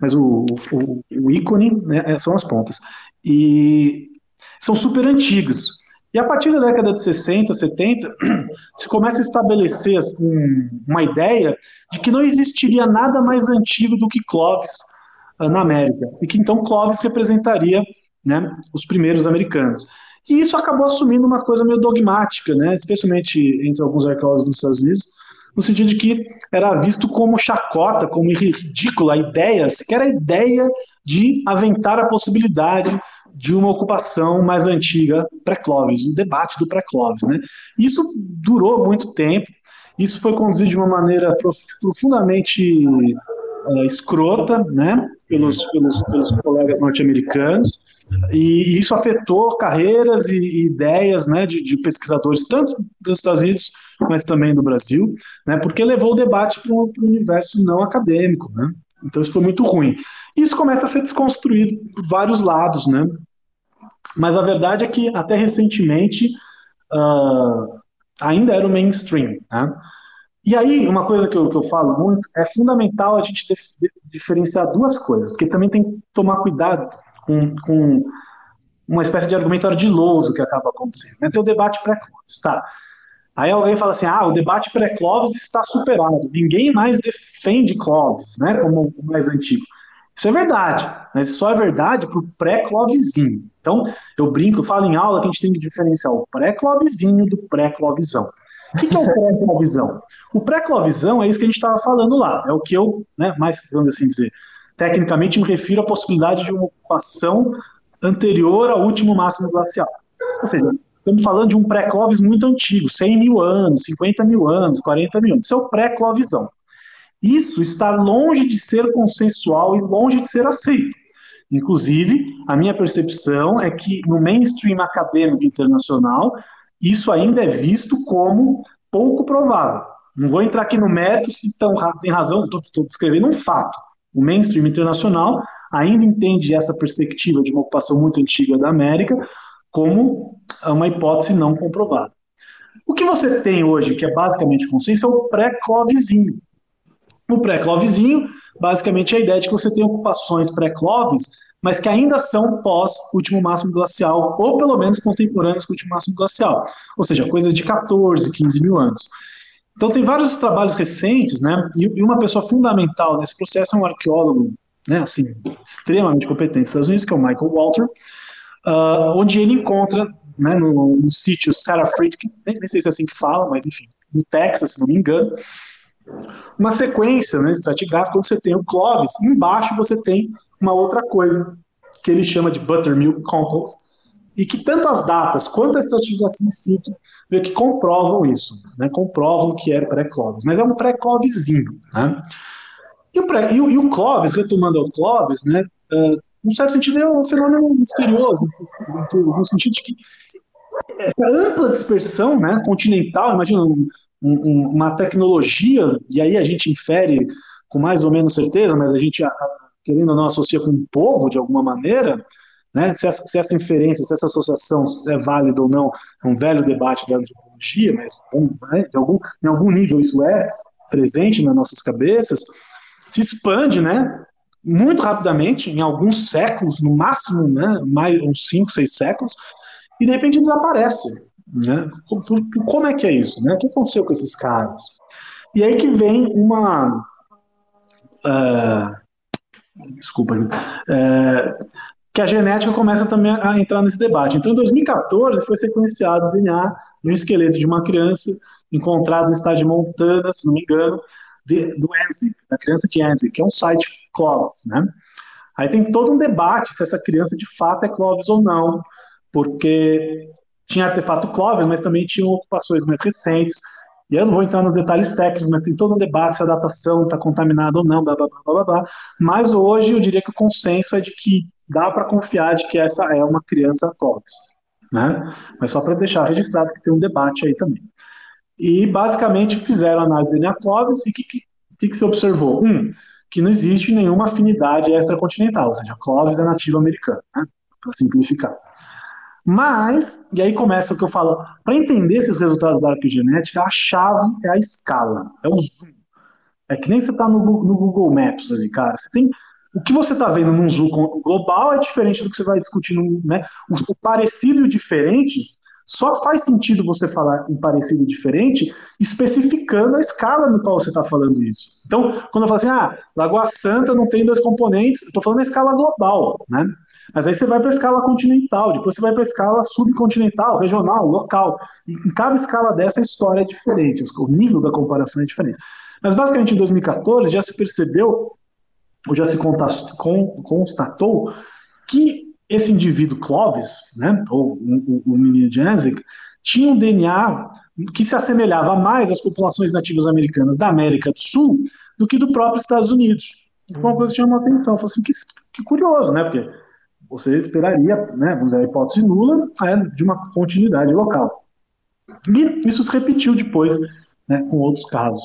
mas o, o, o ícone né, é, são as pontas. E são super antigos. E a partir da década de 60, 70, se começa a estabelecer assim, uma ideia de que não existiria nada mais antigo do que Clovis uh, na América, e que então Clovis representaria né, os primeiros americanos. E isso acabou assumindo uma coisa meio dogmática, né? especialmente entre alguns arqueólogos nos Estados Unidos, no sentido de que era visto como chacota, como ridícula a ideia, sequer a ideia de aventar a possibilidade de uma ocupação mais antiga pré-Clovis, o debate do pré-Clovis. Né? Isso durou muito tempo, isso foi conduzido de uma maneira profundamente uh, escrota né? pelos, pelos, pelos colegas norte-americanos, e isso afetou carreiras e, ideias né, de, de, pesquisadores, tanto dos Estados Unidos, mas também do Brasil, né, porque levou o debate para o universo não acadêmico. Né? Então isso foi muito ruim. Isso começa a ser desconstruído por vários lados, né? mas a verdade é que até recentemente uh, ainda era o mainstream. Né? E aí, uma coisa que eu, que eu falo muito, é fundamental a gente dif diferenciar duas coisas, porque também tem que tomar cuidado com, com uma espécie de argumentário de louso que acaba acontecendo. Né? Tem o debate pré-Clóvis, tá? Aí alguém fala assim, ah, o debate pré-Clóvis está superado, ninguém mais defende Clóvis, né, como o mais antigo. Isso é verdade, mas só é verdade para o pré-Clovizinho. Então, eu brinco, eu falo em aula que a gente tem que diferenciar o pré-Clovizinho do pré-Clovizão. O que, que é o pré-Clovizão? O pré-Clovizão é isso que a gente estava falando lá, é o que eu, né, mais, vamos assim dizer, Tecnicamente, me refiro à possibilidade de uma ocupação anterior ao último máximo glacial. Ou seja, estamos falando de um pré-Clovis muito antigo, 100 mil anos, 50 mil anos, 40 mil anos. Isso é o pré-Clovisão. Isso está longe de ser consensual e longe de ser aceito. Inclusive, a minha percepção é que no mainstream acadêmico internacional, isso ainda é visto como pouco provável. Não vou entrar aqui no mérito se tão, tem razão, estou descrevendo um fato. O mainstream internacional ainda entende essa perspectiva de uma ocupação muito antiga da América como uma hipótese não comprovada. O que você tem hoje, que é basicamente consenso, é o pré-Clovizinho. O pré-Clovizinho, basicamente, é a ideia de que você tem ocupações pré-Clovis, mas que ainda são pós-último máximo glacial, ou pelo menos contemporâneos com o último máximo glacial. Ou seja, coisa de 14, 15 mil anos. Então, tem vários trabalhos recentes, né? E, uma pessoa fundamental nesse processo é um arqueólogo, né? Assim, extremamente competente nos Estados Unidos, que é o Michael Walter, uh, onde ele encontra, né, no, no sítio Sarah Friedkin, nem, sei se é assim que fala, mas enfim, no Texas, se não me engano, uma sequência né, estratigráfica onde você tem o Clovis, embaixo você tem uma outra coisa, que ele chama de Buttermilk Compost, e que tanto as datas quanto a estratificação in situ meio que comprovam isso, né? comprovam que é pré-Clovis, mas é um pré-Clovisinho. Né? E, o pré, e, o, e o Clovis, retomando ao Clovis, né, uh, num certo sentido é um fenômeno misterioso, no, sentido de que essa ampla dispersão né, continental, imagina um, um, uma tecnologia, e aí a gente infere com mais ou menos certeza, mas a gente, querendo ou não, associa com um povo de alguma maneira, né, se, essa, se essa inferência, se essa associação é válida ou não, é um velho debate da antropologia, mas né, de algum, em algum nível isso é presente nas nossas cabeças, se expande, né, muito rapidamente, em alguns séculos, no máximo, né, mais uns 5, 6 séculos, e de repente desaparece. Né? Como é que é isso? Né? O que aconteceu com esses caras? E aí que vem uma. Uh, desculpa, uh, que a genética começa também a entrar nesse debate. Então, em 2014, foi sequenciado o DNA um esqueleto de uma criança encontrado no estado de Montana, se não me engano, de, do Enzi, da criança de Enzi, que é um site Clovis, né? Aí tem todo um debate se essa criança de fato é Clovis ou não, porque tinha artefato Clovis, mas também tinham ocupações mais recentes. E eu não vou entrar nos detalhes técnicos, mas tem todo um debate se a datação está contaminada ou não, blá, blá, blá, blá, blá. Mas hoje eu diria que o consenso é de que dá para confiar de que essa é uma criança Clovis. Né? Mas só para deixar registrado que tem um debate aí também. E basicamente fizeram análise de DNA Clovis e o que, que, que se observou? Um, que não existe nenhuma afinidade extracontinental, ou seja, Clovis é nativo americano, né? para simplificar. Mas, e aí começa o que eu falo, para entender esses resultados da arqueogenética, a chave é a escala, é o zoom. É que nem você está no, no, Google Maps ali, cara. Você tem. O que você está vendo num zoom global é diferente do que você vai discutir, no, né? O, parecido e o diferente só faz sentido você falar em parecido e diferente especificando a escala no qual você está falando isso. Então, quando eu falo assim, ah, Lagoa Santa não tem dois componentes, eu estou falando na escala global, né? Mas aí você vai para a escala continental, depois você vai para a escala subcontinental, regional, local. E em cada escala dessa a história é diferente, o nível da comparação é diferente. Mas basicamente em 2014 já se percebeu, ou já se constatou, que esse indivíduo Clovis, né, ou o, o menino Janzik, tinha um DNA que se assemelhava mais às populações nativas americanas da América do Sul do que do próprio Estados Unidos. Foi uma coisa que chamou a atenção. Falei assim, que, que curioso, né? Porque você esperaria, né, vamos dizer, a hipótese nula é de uma continuidade local. E isso se repetiu depois né, com outros casos.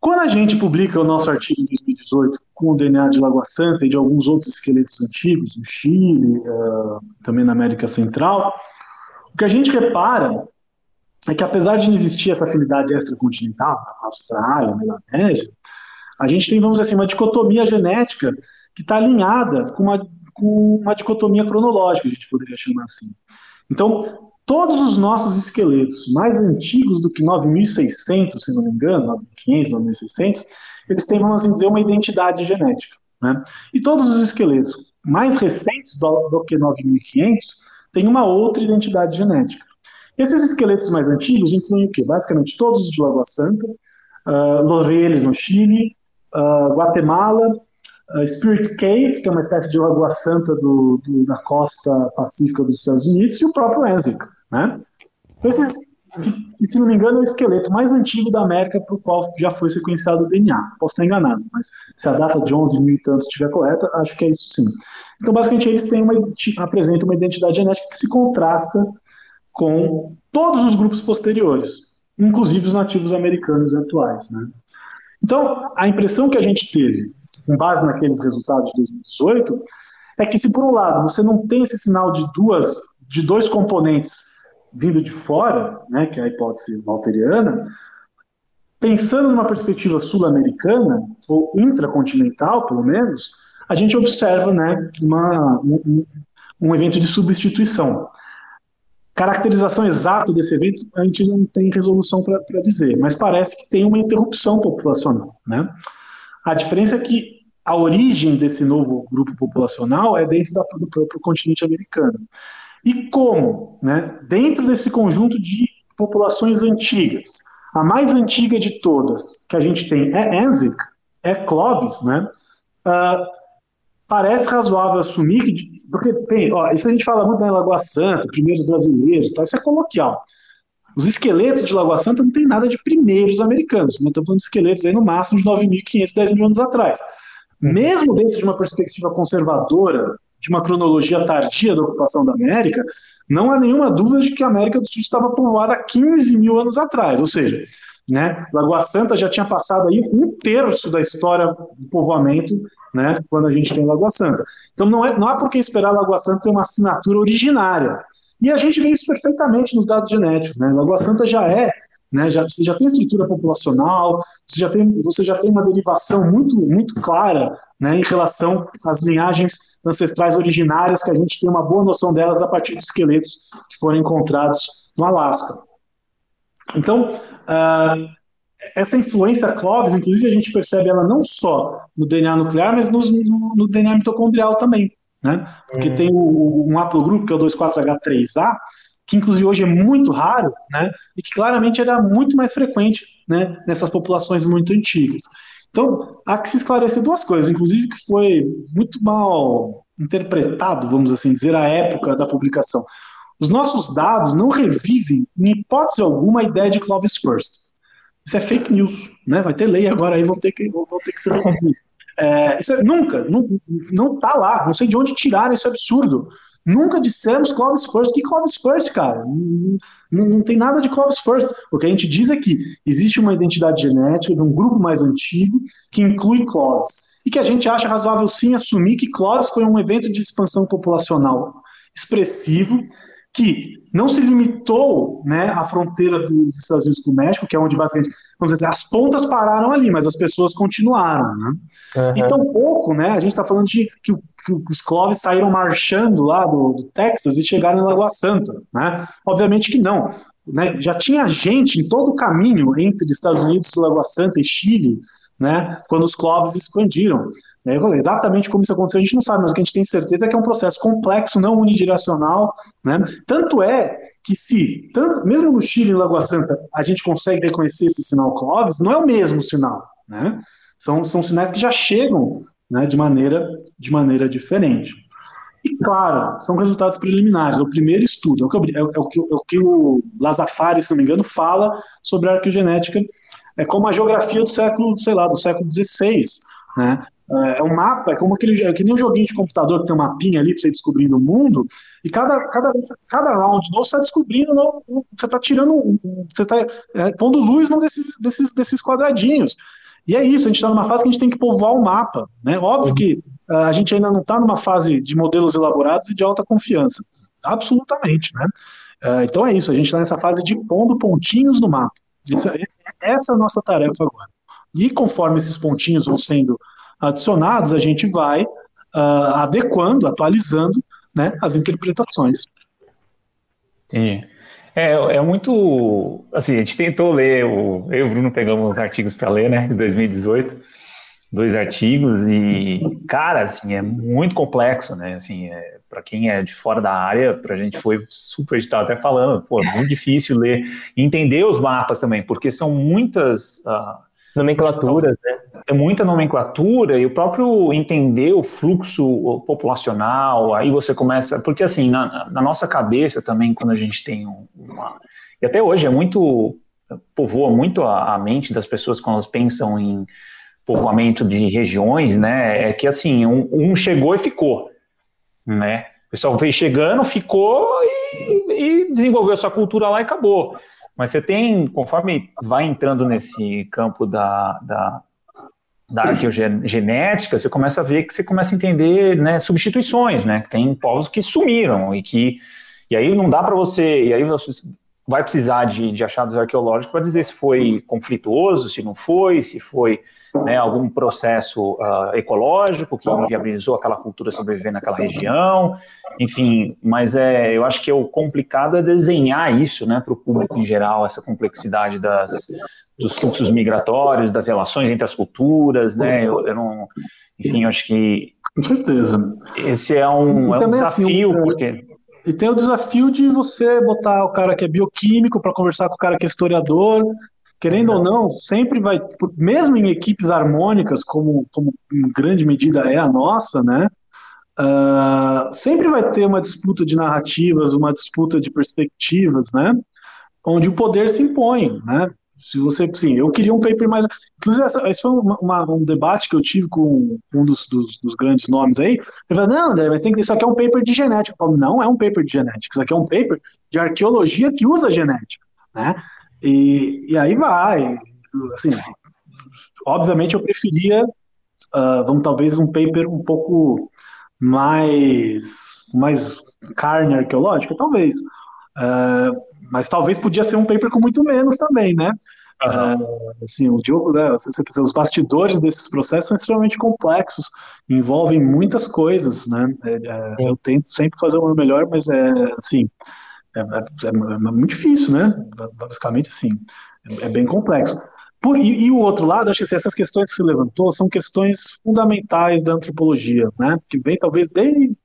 Quando a gente publica o nosso artigo em 2018 com o DNA de Lagoa Santa e de alguns outros esqueletos antigos, no Chile, uh, também na América Central, o que a gente repara é que apesar de não existir essa afinidade extracontinental, na Austrália, na Melanésia, a gente tem, vamos dizer assim, uma dicotomia genética que está alinhada com uma com uma dicotomia cronológica, a gente poderia chamar assim. Então, todos os nossos esqueletos mais antigos do que 9.600, se não me engano, 9.500, 9.600, eles têm, vamos assim dizer, uma identidade genética. Né? E todos os esqueletos mais recentes do, do que 9.500 têm uma outra identidade genética. Esses esqueletos mais antigos incluem o quê? Basicamente todos os de Lagoa Santa, uh, no Chile, uh, Guatemala, uh, Spirit Cave, que é uma espécie de lagoa santa do, do, da costa pacífica dos Estados Unidos, e o próprio Enzic. Né? Então, esses, se não me engano, é o esqueleto mais antigo da América para o qual já foi sequenciado o DNA. Posso estar enganado, mas se a data de 11 mil e tanto estiver correta, acho que é isso sim. Então, basicamente, eles têm uma, apresentam uma identidade genética que se contrasta com todos os grupos posteriores, inclusive os nativos americanos atuais. Né? Então, a impressão que a gente teve com base naqueles resultados de 2018, é que se por um lado você não tem esse sinal de duas, de dois componentes vindo de fora, né, que é a hipótese walteriana, pensando numa perspectiva sul-americana ou intracontinental, pelo menos, a gente observa, né, uma, um, um evento de substituição. Caracterização exata desse evento a gente não tem resolução para dizer, mas parece que tem uma interrupção populacional, né? A diferença é que a origem desse novo grupo populacional é dentro da, do próprio continente americano. E como, né, dentro desse conjunto de populações antigas, a mais antiga de todas que a gente tem é Enzic, é Clovis, né? Uh, parece razoável assumir que, porque tem, ó, isso a gente fala muito na Lagoa Santa, primeiros brasileiros, tá? isso é coloquial. Os esqueletos de Lagoa Santa não tem nada de primeiros americanos. Estamos falando de esqueletos aí no máximo de 9.500, 10 mil anos atrás. Mesmo dentro de uma perspectiva conservadora, de uma cronologia tardia da ocupação da América, não há nenhuma dúvida de que a América do Sul estava povoada há 15 mil anos atrás. Ou seja, né, Lagoa Santa já tinha passado aí um terço da história do povoamento né, quando a gente tem Lagoa Santa. Então não é, não há por que esperar a Lagoa Santa ter uma assinatura originária. E a gente vê isso perfeitamente nos dados genéticos. Né? Lagoa Santa já é, né, já, você já tem estrutura populacional, você já tem, você já tem uma derivação muito, muito clara né, em relação às linhagens ancestrais originárias, que a gente tem uma boa noção delas a partir de esqueletos que foram encontrados no Alasca. Então, uh, essa influência Clovis, inclusive, a gente percebe ela não só no DNA nuclear, mas no, no, no DNA mitocondrial também. Né? Porque uhum. tem o, um haplogrupo, que é o 24H3A, que inclusive hoje é muito raro, né? E que claramente era muito mais frequente, né? Nessas populações muito antigas. Então, há que se esclarecer duas coisas, inclusive que foi muito mal interpretado, vamos assim dizer, a época da publicação. Os nossos dados não revivem, em hipótese alguma, a ideia de Clovis First. Isso é fake news, né? Vai ter lei agora aí, vão ter que, vão ter que ser é, isso é, nunca, não, não tá lá, não sei de onde tiraram esse absurdo. Nunca dissemos Clovis First. Que Clovis First, cara? Não, não, não, tem nada de Clovis First. O que a gente diz é que existe uma identidade genética de um grupo mais antigo que inclui Clovis. E que a gente acha razoável sim assumir que Clovis foi um evento de expansão populacional expressivo que não se limitou né, à fronteira dos Estados Unidos com o México, que é onde basicamente, vamos dizer, as pontas pararam ali, mas as pessoas continuaram. Né? Uhum. E tão pouco, né, a gente está falando de que, que, os Clovis saíram marchando lá do, do, Texas e chegaram em Lagoa Santa. Né? Obviamente que não. Né? Já tinha gente em todo o caminho entre Estados Unidos, Lagoa Santa e Chile, né, quando os Clovis expandiram. Né, exatamente como isso aconteceu, a gente não sabe, mas o que a gente tem certeza é que é um processo complexo, não unidirecional. Né? Tanto é que se, tanto, mesmo no Chile e Lagoa Santa, a gente consegue reconhecer esse sinal Clovis, não é o mesmo sinal. Né? São, são sinais que já chegam né, de, maneira, de maneira diferente. E claro, são resultados preliminares. É o primeiro estudo, é o que, é, é é o, que o Lazafari, se não me engano, fala sobre a arqueogenética. É como a geografia do século, sei lá, do século XVI. Né? É, é um mapa, é como aquele, é que nem um joguinho de computador que tem um mapinha ali para você descobrir o mundo, e cada, cada, cada round novo você está descobrindo, você está tirando, você está é, pondo luz num desses, desses, desses quadradinhos. E é isso, a gente está numa fase que a gente tem que povoar o mapa. Né? Óbvio que uh, a gente ainda não está numa fase de modelos elaborados e de alta confiança. Absolutamente. Né? Uh, então é isso, a gente está nessa fase de pondo pontinhos no mapa. Isso, essa é a nossa tarefa agora. E conforme esses pontinhos vão sendo adicionados, a gente vai uh, adequando, atualizando né, as interpretações. Sim. É, é muito. Assim, a gente tentou ler, o, eu e o Bruno pegamos os artigos para ler, né, de 2018, dois artigos, e, cara, assim, é muito complexo, né, assim, é, para quem é de fora da área, para a gente foi super, estava até falando, pô, é muito difícil ler, entender os mapas também, porque são muitas. Uh, Nomenclaturas, né? É muita nomenclatura e o próprio entender o fluxo populacional, aí você começa. Porque, assim, na, na nossa cabeça também, quando a gente tem uma. E até hoje é muito. povoa muito a, a mente das pessoas quando elas pensam em povoamento de regiões, né? É que, assim, um, um chegou e ficou, né? O pessoal veio chegando, ficou e, e desenvolveu sua cultura lá e acabou. Mas você tem, conforme vai entrando nesse campo da, da, da arqueogenética, você começa a ver que você começa a entender né, substituições, né? Tem povos que sumiram e que. E aí não dá para você. E aí vai precisar de, de achados arqueológicos para dizer se foi conflituoso, se não foi, se foi né, algum processo uh, ecológico que viabilizou aquela cultura sobreviver naquela região, enfim, mas é, eu acho que o complicado é desenhar isso né, para o público em geral, essa complexidade das, dos fluxos migratórios, das relações entre as culturas, né, eu, eu não, enfim, eu acho que com certeza. Esse é um, é um desafio, assim, porque e tem o desafio de você botar o cara que é bioquímico para conversar com o cara que é historiador, querendo ou não, sempre vai, mesmo em equipes harmônicas, como, como em grande medida é a nossa, né? Uh, sempre vai ter uma disputa de narrativas, uma disputa de perspectivas, né? Onde o poder se impõe, né? Se você, sim, eu queria um paper mais. Inclusive, essa, esse foi uma, uma, um debate que eu tive com um dos, dos, dos grandes nomes aí. Ele falou: não, André, mas tem que isso aqui é um paper de genética. Eu falo, não é um paper de genética, isso aqui é um paper de arqueologia que usa genética, né? E, e aí vai. Assim, obviamente eu preferia uh, vamos talvez um paper um pouco mais, mais carne arqueológica, talvez. Uh, mas talvez podia ser um paper com muito menos também, né? Uhum. assim, o Diogo, né, os bastidores desses processos são extremamente complexos, envolvem muitas coisas, né? É, é, eu tento sempre fazer o meu melhor, mas é assim, é, é, é muito difícil, né? Basicamente, assim, é, bem complexo. Por, e, e, o outro lado, acho que essas questões que se levantou são questões fundamentais da antropologia, né? Que vem talvez desde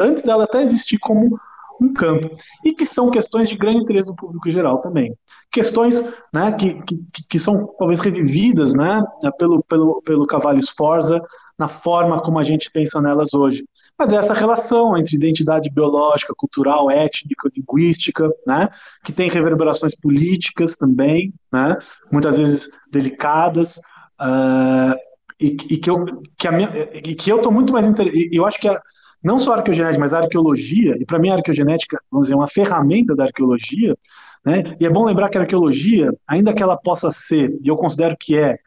antes dela até existir como um campo, e que são questões de grande interesse do público geral também. Questões né, que, que, que são talvez revividas né, pelo, pelo, pelo Cavallo Sforza na forma como a gente pensa nelas hoje. Mas é essa relação entre identidade biológica, cultural, étnica, linguística, né, que tem reverberações políticas também, né, muitas vezes delicadas, uh, e, e, que eu que, que eu muito mais interessado. Eu acho que a, não só arqueogenética, mas arqueologia, e para mim a arqueogenética, vamos dizer, é uma ferramenta da arqueologia, né? E é bom lembrar que a arqueologia, ainda que ela possa ser, e eu considero que é,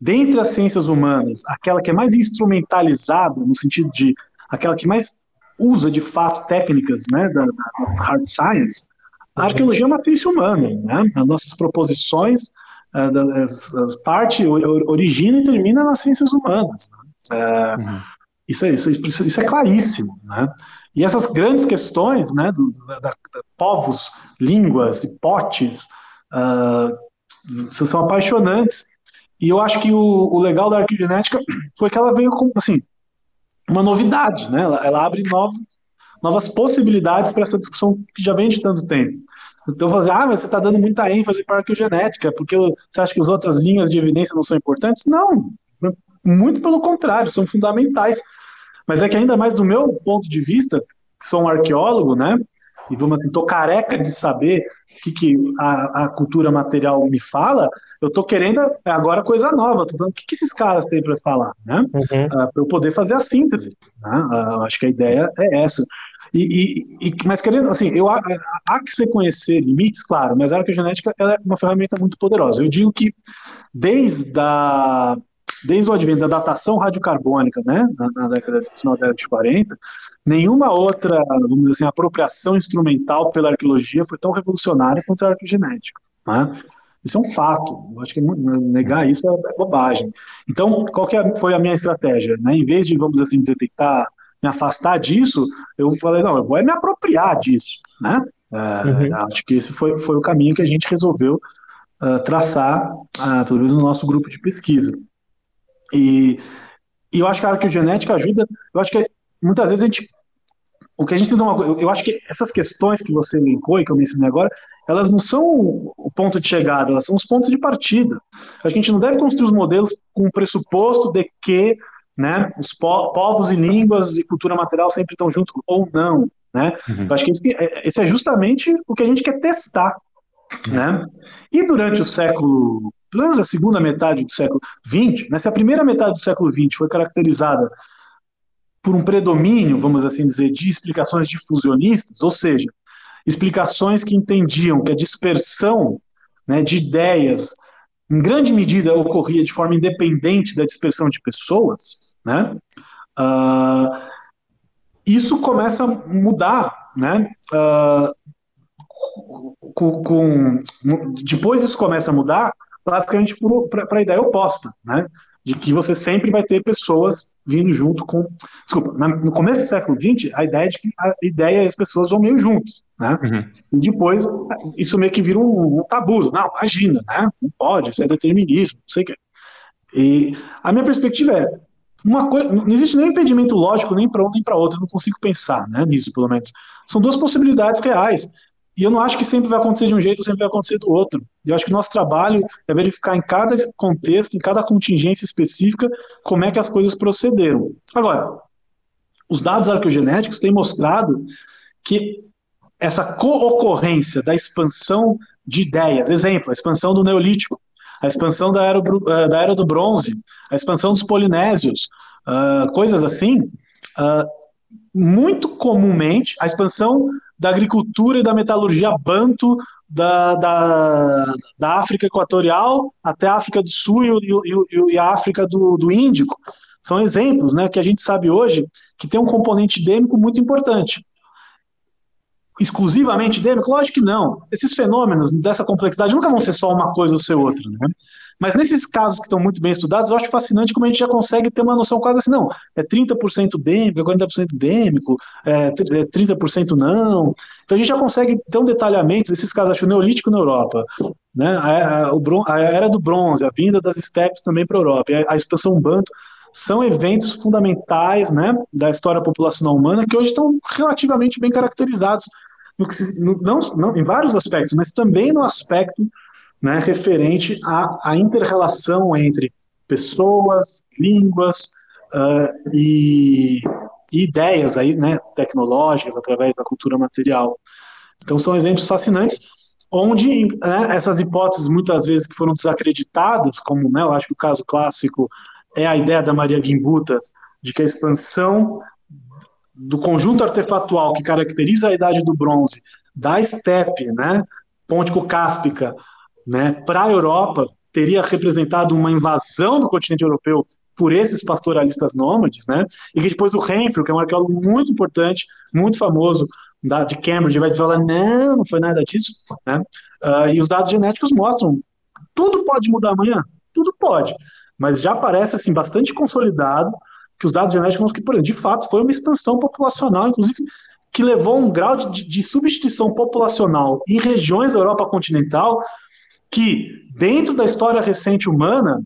dentre as ciências humanas, aquela que é mais instrumentalizada, no sentido de aquela que mais usa de fato técnicas né, da, das hard science, a arqueologia é uma ciência humana, né? As nossas proposições, uh, as, as parte origina e termina nas ciências humanas. Né? Uh, uhum. Isso é, isso, isso é claríssimo. Né? E essas grandes questões né, do, da, da, povos, línguas e potes uh, são apaixonantes. E eu acho que o, o, legal da arquigenética foi que ela veio com assim, uma novidade. Né? Ela, ela abre novo, novas possibilidades para essa discussão que já vem de tanto tempo. Então, fazer, ah, mas você está dando muita ênfase para a arqueogenética, porque você acha que as outras linhas de evidência não são importantes? Não, muito pelo contrário, são fundamentais. Mas é que ainda mais do meu ponto de vista, que sou um arqueólogo, né? E vamos assim, tô careca de saber o que, que a, a cultura material me fala, eu tô querendo agora coisa nova, tô falando o que, que esses caras têm para falar, né? Uhum. Uh, ah, para eu poder fazer a síntese. Né? Uh, acho que a ideia é essa. E, e, e, mas querendo, assim, eu, há, há que se conhecer limites, claro, mas a arqueogenética é uma ferramenta muito poderosa. Eu digo que desde a desde o advento da datação radiocarbônica, né, na, na década, final da década de 40, nenhuma outra, vamos dizer assim, apropriação instrumental pela arqueologia foi tão revolucionária quanto a arqueogenética. Né? Isso é um fato. Eu acho que negar isso é bobagem. Então, qual que é, foi a minha estratégia? Né? Em vez de, vamos assim dizer, tentar me afastar disso, eu falei, não, eu vou me apropriar disso. Né? É, uhum. Acho que esse foi, foi o caminho que a gente resolveu uh, traçar, uh, pelo menos no nosso grupo de pesquisa. E, e eu acho que a arqueogenética ajuda, eu acho que muitas vezes a gente o que a gente tem uma, eu acho que essas questões que você elencou e que eu mencionei agora, elas não são o ponto de chegada, elas são os pontos de partida. Acho que a gente não deve construir os modelos com o pressuposto de que né, os po povos e línguas e cultura material sempre estão juntos ou não. Né? Uhum. Eu acho que é, esse é justamente o que a gente quer testar. Né? E durante o século pelo menos a segunda metade do século XX, né, se a primeira metade do século XX foi caracterizada por um predomínio, vamos assim dizer, de explicações difusionistas, ou seja, explicações que entendiam que a dispersão né, de ideias, em grande medida, ocorria de forma independente da dispersão de pessoas, né, uh, isso começa a mudar, né, uh, com, com, depois isso começa a mudar basicamente para a ideia oposta, né? De que você sempre vai ter pessoas vindo junto com. Desculpa, no começo do século XX, a ideia é de que a ideia e as pessoas vão meio juntos, né? Uhum. E depois, isso meio que vira um, um tabu. Não, imagina, né? Não pode, isso é determinismo, não sei o quê. E a minha perspectiva é: uma coisa, não existe nenhum impedimento lógico nem para um nem para outro, eu não consigo pensar né, nisso, pelo menos. São duas possibilidades reais. E eu não acho que sempre vai acontecer de um jeito ou sempre vai acontecer do outro. Eu acho que o nosso trabalho é verificar em cada contexto, em cada contingência específica, como é que as coisas procederam. Agora, os dados arqueogenéticos têm mostrado que essa co-ocorrência da expansão de ideias, exemplo, a expansão do Neolítico, a expansão da era, eh, da era do Bronze, a expansão dos Polinésios, uh, coisas assim, uh, muito comumente, a expansão da agricultura e da metalurgia banto da, da, da África Equatorial até a África do Sul e, e, e a África do, do Índico. São exemplos né, que a gente sabe hoje que tem um componente endêmico muito importante. Exclusivamente endêmico? Lógico que não. Esses fenômenos dessa complexidade nunca vão ser só uma coisa ou ser outra. Né? Mas nesses casos que estão muito bem estudados, eu acho fascinante como a gente já consegue ter uma noção quase assim, não, é 30% dêmico, é 40% dêmico, é 30% é não. Então a gente já consegue ter um detalhamento desses casos, acho, neolítico na Europa, né? a, a, a era do bronze, a vinda das estepes também para a Europa, a, a expansão banto, são eventos fundamentais né, da história populacional humana que hoje estão relativamente bem caracterizados, no que se, no, não, não, em vários aspectos, mas também no aspecto né, referente à, à inter-relação entre pessoas, línguas uh, e, e, ideias aí, né, tecnológicas através da cultura material. Então são exemplos fascinantes, onde né, essas hipóteses muitas vezes que foram desacreditadas, como né, eu acho que o caso clássico é a ideia da Maria Gimbutas de que a expansão do conjunto artefatual que caracteriza a idade do bronze da estepe, né, pontico-cáspica, né, para a Europa, teria representado uma invasão do continente europeu por esses pastoralistas nômades, né, e que depois o Renfrew, que é um arqueólogo muito importante, muito famoso, da, de Cambridge, vai falar, não, não foi nada disso, né, uh, e os dados genéticos mostram, tudo pode mudar amanhã, tudo pode, mas já parece, assim, bastante consolidado que os dados genéticos mostram que, por exemplo, de fato, foi uma expansão populacional, inclusive, que levou a um grau de, de substituição populacional em regiões da Europa continental que, dentro da história recente humana,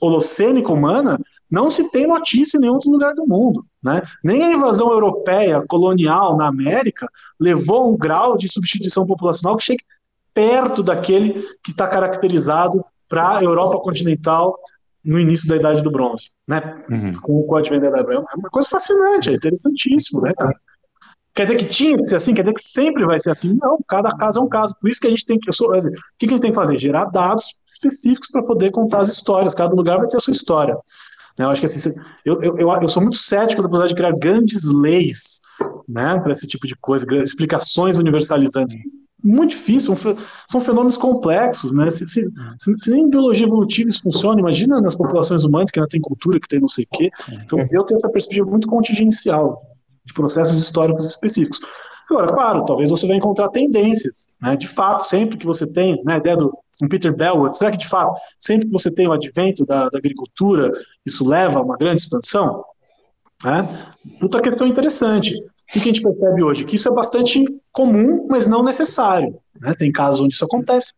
holocênica humana, não se tem notícia em nenhum outro lugar do mundo. Né? Nem a invasão europeia colonial na América levou a um grau de substituição populacional que chegue perto daquele que está caracterizado para a Europa continental no início da Idade do Bronze, né? Uhum. Com o advento da Idade do Bronze. É uma coisa fascinante, é interessantíssimo, né, cara? Quer dizer que tinha que ser assim? Quer dizer que sempre vai ser assim? Não, cada caso é um caso. Por isso que a gente tem que. Sou, dizer, o que a gente tem que fazer? Gerar dados específicos para poder contar as histórias. Cada lugar vai ter a sua história. Né, eu acho que assim, eu, eu, eu, eu sou muito cético da possibilidade de criar grandes leis né, para esse tipo de coisa, explicações universalizantes. Muito difícil, são fenômenos complexos, né? Se, se, se, se nem em biologia evolutiva isso funciona, imagina nas populações humanas que ainda tem cultura, que tem não sei o quê. Então eu tenho essa perspectiva muito contingencial de processos históricos específicos. Agora, claro, talvez você vai encontrar tendências, né? De fato, sempre que você tem, né, a ideia do Peter Bellwood, será que de fato, sempre que você tem o advento da, da agricultura, isso leva a uma grande expansão? Né? Puta questão interessante. O que a gente percebe hoje? Que isso é bastante comum, mas não necessário. Né? Tem casos onde isso acontece.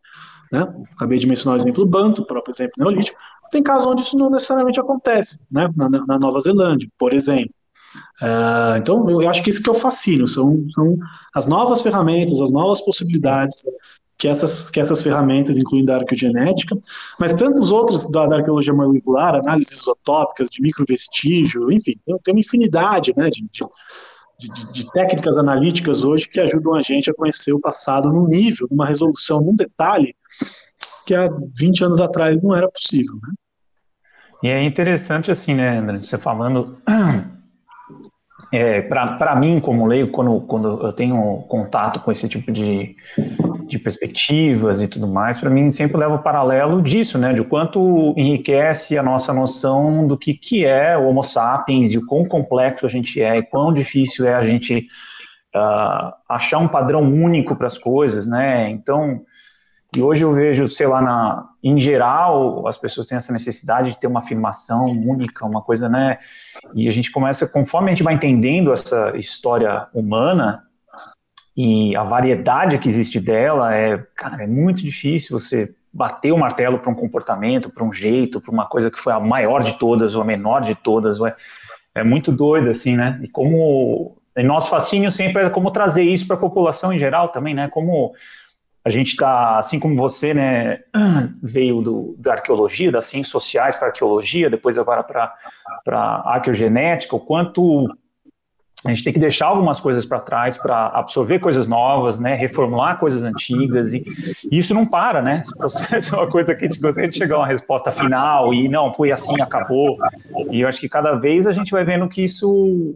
Né? Acabei de mencionar o exemplo do Banto, o próprio exemplo neolítico. Tem casos onde isso não necessariamente acontece. Né? Na, na Nova Zelândia, por exemplo. Uh, então, eu acho que isso que é o fascínio, são, são as novas ferramentas, as novas possibilidades que essas, que essas ferramentas, incluindo a arqueogenética, mas tantos outros da, da arqueologia molecular, análises isotópicas, de microvestígio, enfim, tem uma infinidade né, de, de, de, de, técnicas analíticas hoje que ajudam a gente a conhecer o passado num nível, numa resolução, num detalhe que há 20 anos atrás não era possível. Né? E é interessante assim, né, André, você falando é, para mim, como leigo, quando, quando eu tenho contato com esse tipo de, de perspectivas e tudo mais, para mim sempre leva o paralelo disso, né, de quanto enriquece a nossa noção do que, que é o Homo sapiens e o quão complexo a gente é e quão difícil é a gente uh, achar um padrão único para as coisas, né, então e hoje eu vejo, sei lá, na, em geral, as pessoas têm essa necessidade de ter uma afirmação única, uma coisa, né? E a gente começa, conforme a gente vai entendendo essa história humana e a variedade que existe dela, é, cara, é muito difícil você bater o martelo para um comportamento, para um jeito, para uma coisa que foi a maior de todas ou a menor de todas. É, é muito doido, assim, né? E como. E nosso fascínio sempre é como trazer isso para a população em geral também, né? Como a gente está, assim como você, né, veio do, da arqueologia, das ciências sociais para arqueologia, depois agora para arqueogenética, o quanto a gente tem que deixar algumas coisas para trás para absorver coisas novas, né, reformular coisas antigas, e, e, isso não para, né, esse processo é uma coisa que a gente gostaria de chegar a uma resposta final, e não, foi assim, acabou, e eu acho que cada vez a gente vai vendo que isso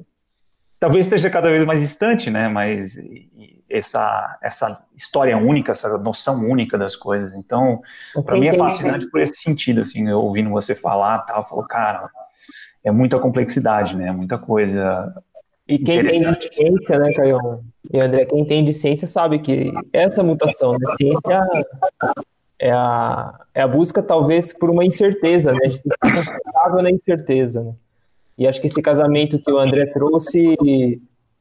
talvez esteja cada vez mais distante, né, mas... Essa, essa história única, essa noção única das coisas. Então, para mim é fascinante por esse sentido, assim, eu ouvindo você falar, tal, eu falo, cara, é muita complexidade, né? Muita coisa. E quem entende de ciência, né, Caio? E André, quem entende de ciência sabe que essa mutação da ciência é a, é a busca, talvez, por uma incerteza, né? A gente está confortável na incerteza, né? E acho que esse casamento que o André trouxe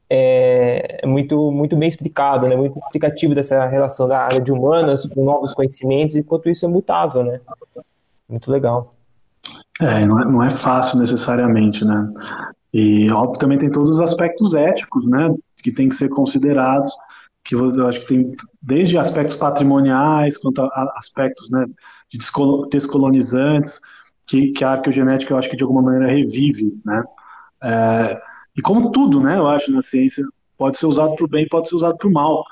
é, é muito, muito bem explicado, né? Muito explicativo dessa relação da área de humanas com novos conhecimentos, enquanto isso é mutável, né? Muito legal. É, não é, não é fácil necessariamente, né? E óbvio também tem todos os aspectos éticos, né? Que tem que ser considerados, que eu acho que tem desde aspectos patrimoniais quanto a aspectos, né, de descolonizantes, que, que a arqueogenética eu acho que de alguma maneira revive, né? É, e como tudo, né, eu acho na ciência pode ser usado para o bem, pode ser usado para o mal,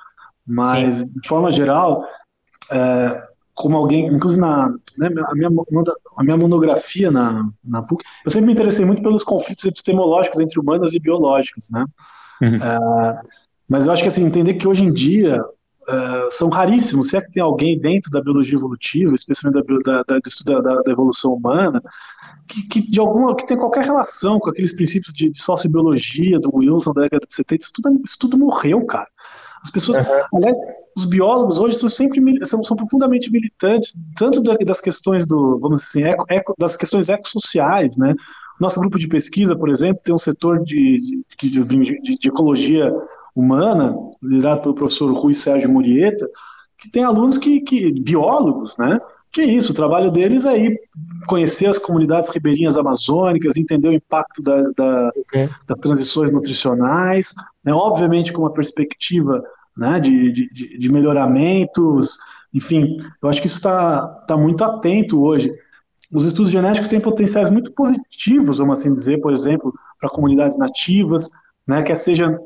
mas Sim. de forma geral, é, como alguém, inclusive na né, a, minha, a minha monografia na, na PUC, eu sempre me interessei muito pelos conflitos epistemológicos entre humanas e biológicos, né? Uhum. É, mas eu acho que assim entender que hoje em dia Uh, são raríssimos. Se é que tem alguém dentro da biologia evolutiva, especialmente da, da, da, estudo da, da evolução humana, que, que, de alguma que tem qualquer relação com aqueles princípios de, de sociobiologia do Wilson da década de 70, isso tudo, isso tudo morreu, cara. As pessoas, uhum. aliás, os biólogos hoje são sempre são, são profundamente militantes, tanto das questões do, vamos dizer assim, eco, eco, das questões ecossociais, né? Nosso grupo de pesquisa, por exemplo, tem um setor de, de, de, de ecologia humana, liderado pelo professor Rui Sérgio Murieta, que tem alunos que, que biólogos, né? Que é isso, o trabalho deles é ir conhecer as comunidades ribeirinhas amazônicas, entender o impacto da, da, das transições nutricionais, né, obviamente com uma perspectiva né, de, de, de melhoramentos, enfim, eu acho que isso está tá muito atento hoje. Os estudos genéticos têm potenciais muito positivos, vamos assim dizer, por exemplo, para comunidades nativas, né, quer seja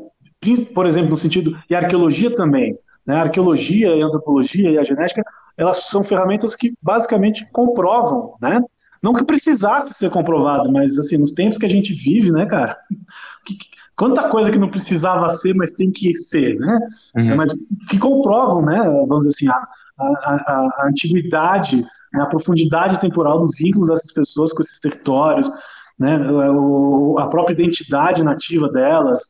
por exemplo, no sentido, e a arqueologia também, né? A arqueologia e a antropologia e a genética, elas são ferramentas que basicamente comprovam, né? Não que precisasse ser comprovado, mas assim, nos tempos que a gente vive, né, cara? Que, quanta coisa que não precisava ser, mas tem que ser, né? Uhum. Mas que comprovam, né? Vamos dizer assim, a, a, a, a antiguidade, né, a profundidade temporal do vínculo dessas pessoas com esses territórios, né? O, a própria identidade nativa delas,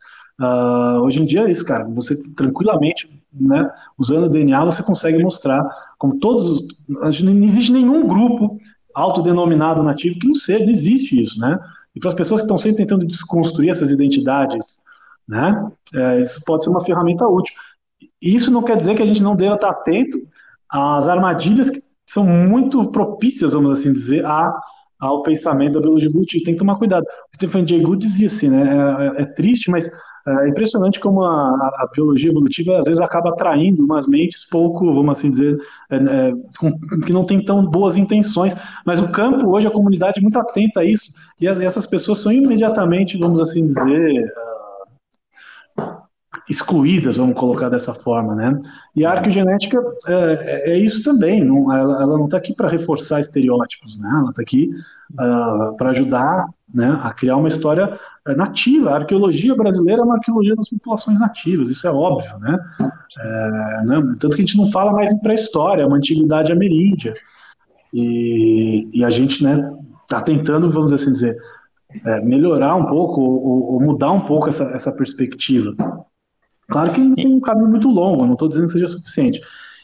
Uh, hoje em dia é isso, cara. Você tranquilamente, né, usando o DNA, você consegue mostrar como todos os. Não existe nenhum grupo autodenominado nativo que não seja, não existe isso, né? E para as pessoas que estão sempre tentando desconstruir essas identidades, né, é, isso pode ser uma ferramenta útil. Isso não quer dizer que a gente não deva estar atento às armadilhas que são muito propícias, vamos assim dizer, a ao pensamento da biologia evolutiva. Tem que tomar cuidado. O Stephen Jay Gould dizia assim, né? É, é triste, mas é impressionante como a, a, biologia evolutiva às vezes acaba atraindo umas mentes pouco, vamos assim dizer, é, é, que não tem tão boas intenções. Mas o campo hoje, a comunidade é muito atenta a isso, e essas pessoas são imediatamente, vamos assim dizer, excluídas, vamos colocar dessa forma, né? E a arqueogenética é, é isso também, não, ela, ela, não está aqui para reforçar estereótipos, né? Ela está aqui uh, para ajudar né, a criar uma história é, nativa. A arqueologia brasileira é uma arqueologia das populações nativas, isso é óbvio, né? É, né? Tanto que a gente não fala mais em pré-história, é uma antiguidade ameríndia. E, e a gente né, está tentando, vamos assim dizer, é, melhorar um pouco ou, ou, mudar um pouco essa, essa perspectiva. Claro que tem um caminho muito longo, não estou dizendo que seja suficiente.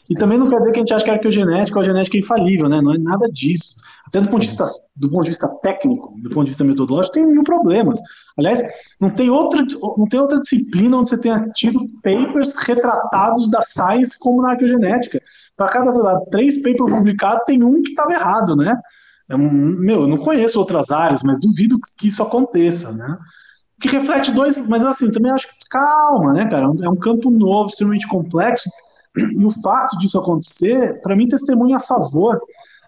E também não quer dizer que a gente acha que a arqueogenética ou a genética é infalível, né? Não é nada disso. Até do ponto de vista, do ponto de vista técnico, do ponto de vista metodológico, tem mil problemas. Aliás, não tem outra, não tem outra disciplina onde você tenha tido papers retratados da science como na arqueogenética. Para cada, sei lá, três papers publicados, tem um que estava errado, né? É um, meu, eu não conheço outras áreas, mas duvido que isso aconteça, né? Que reflete dois, mas assim, também acho que calma, né, cara? É um campo novo, extremamente complexo, e o fato disso acontecer, para mim, testemunha a favor.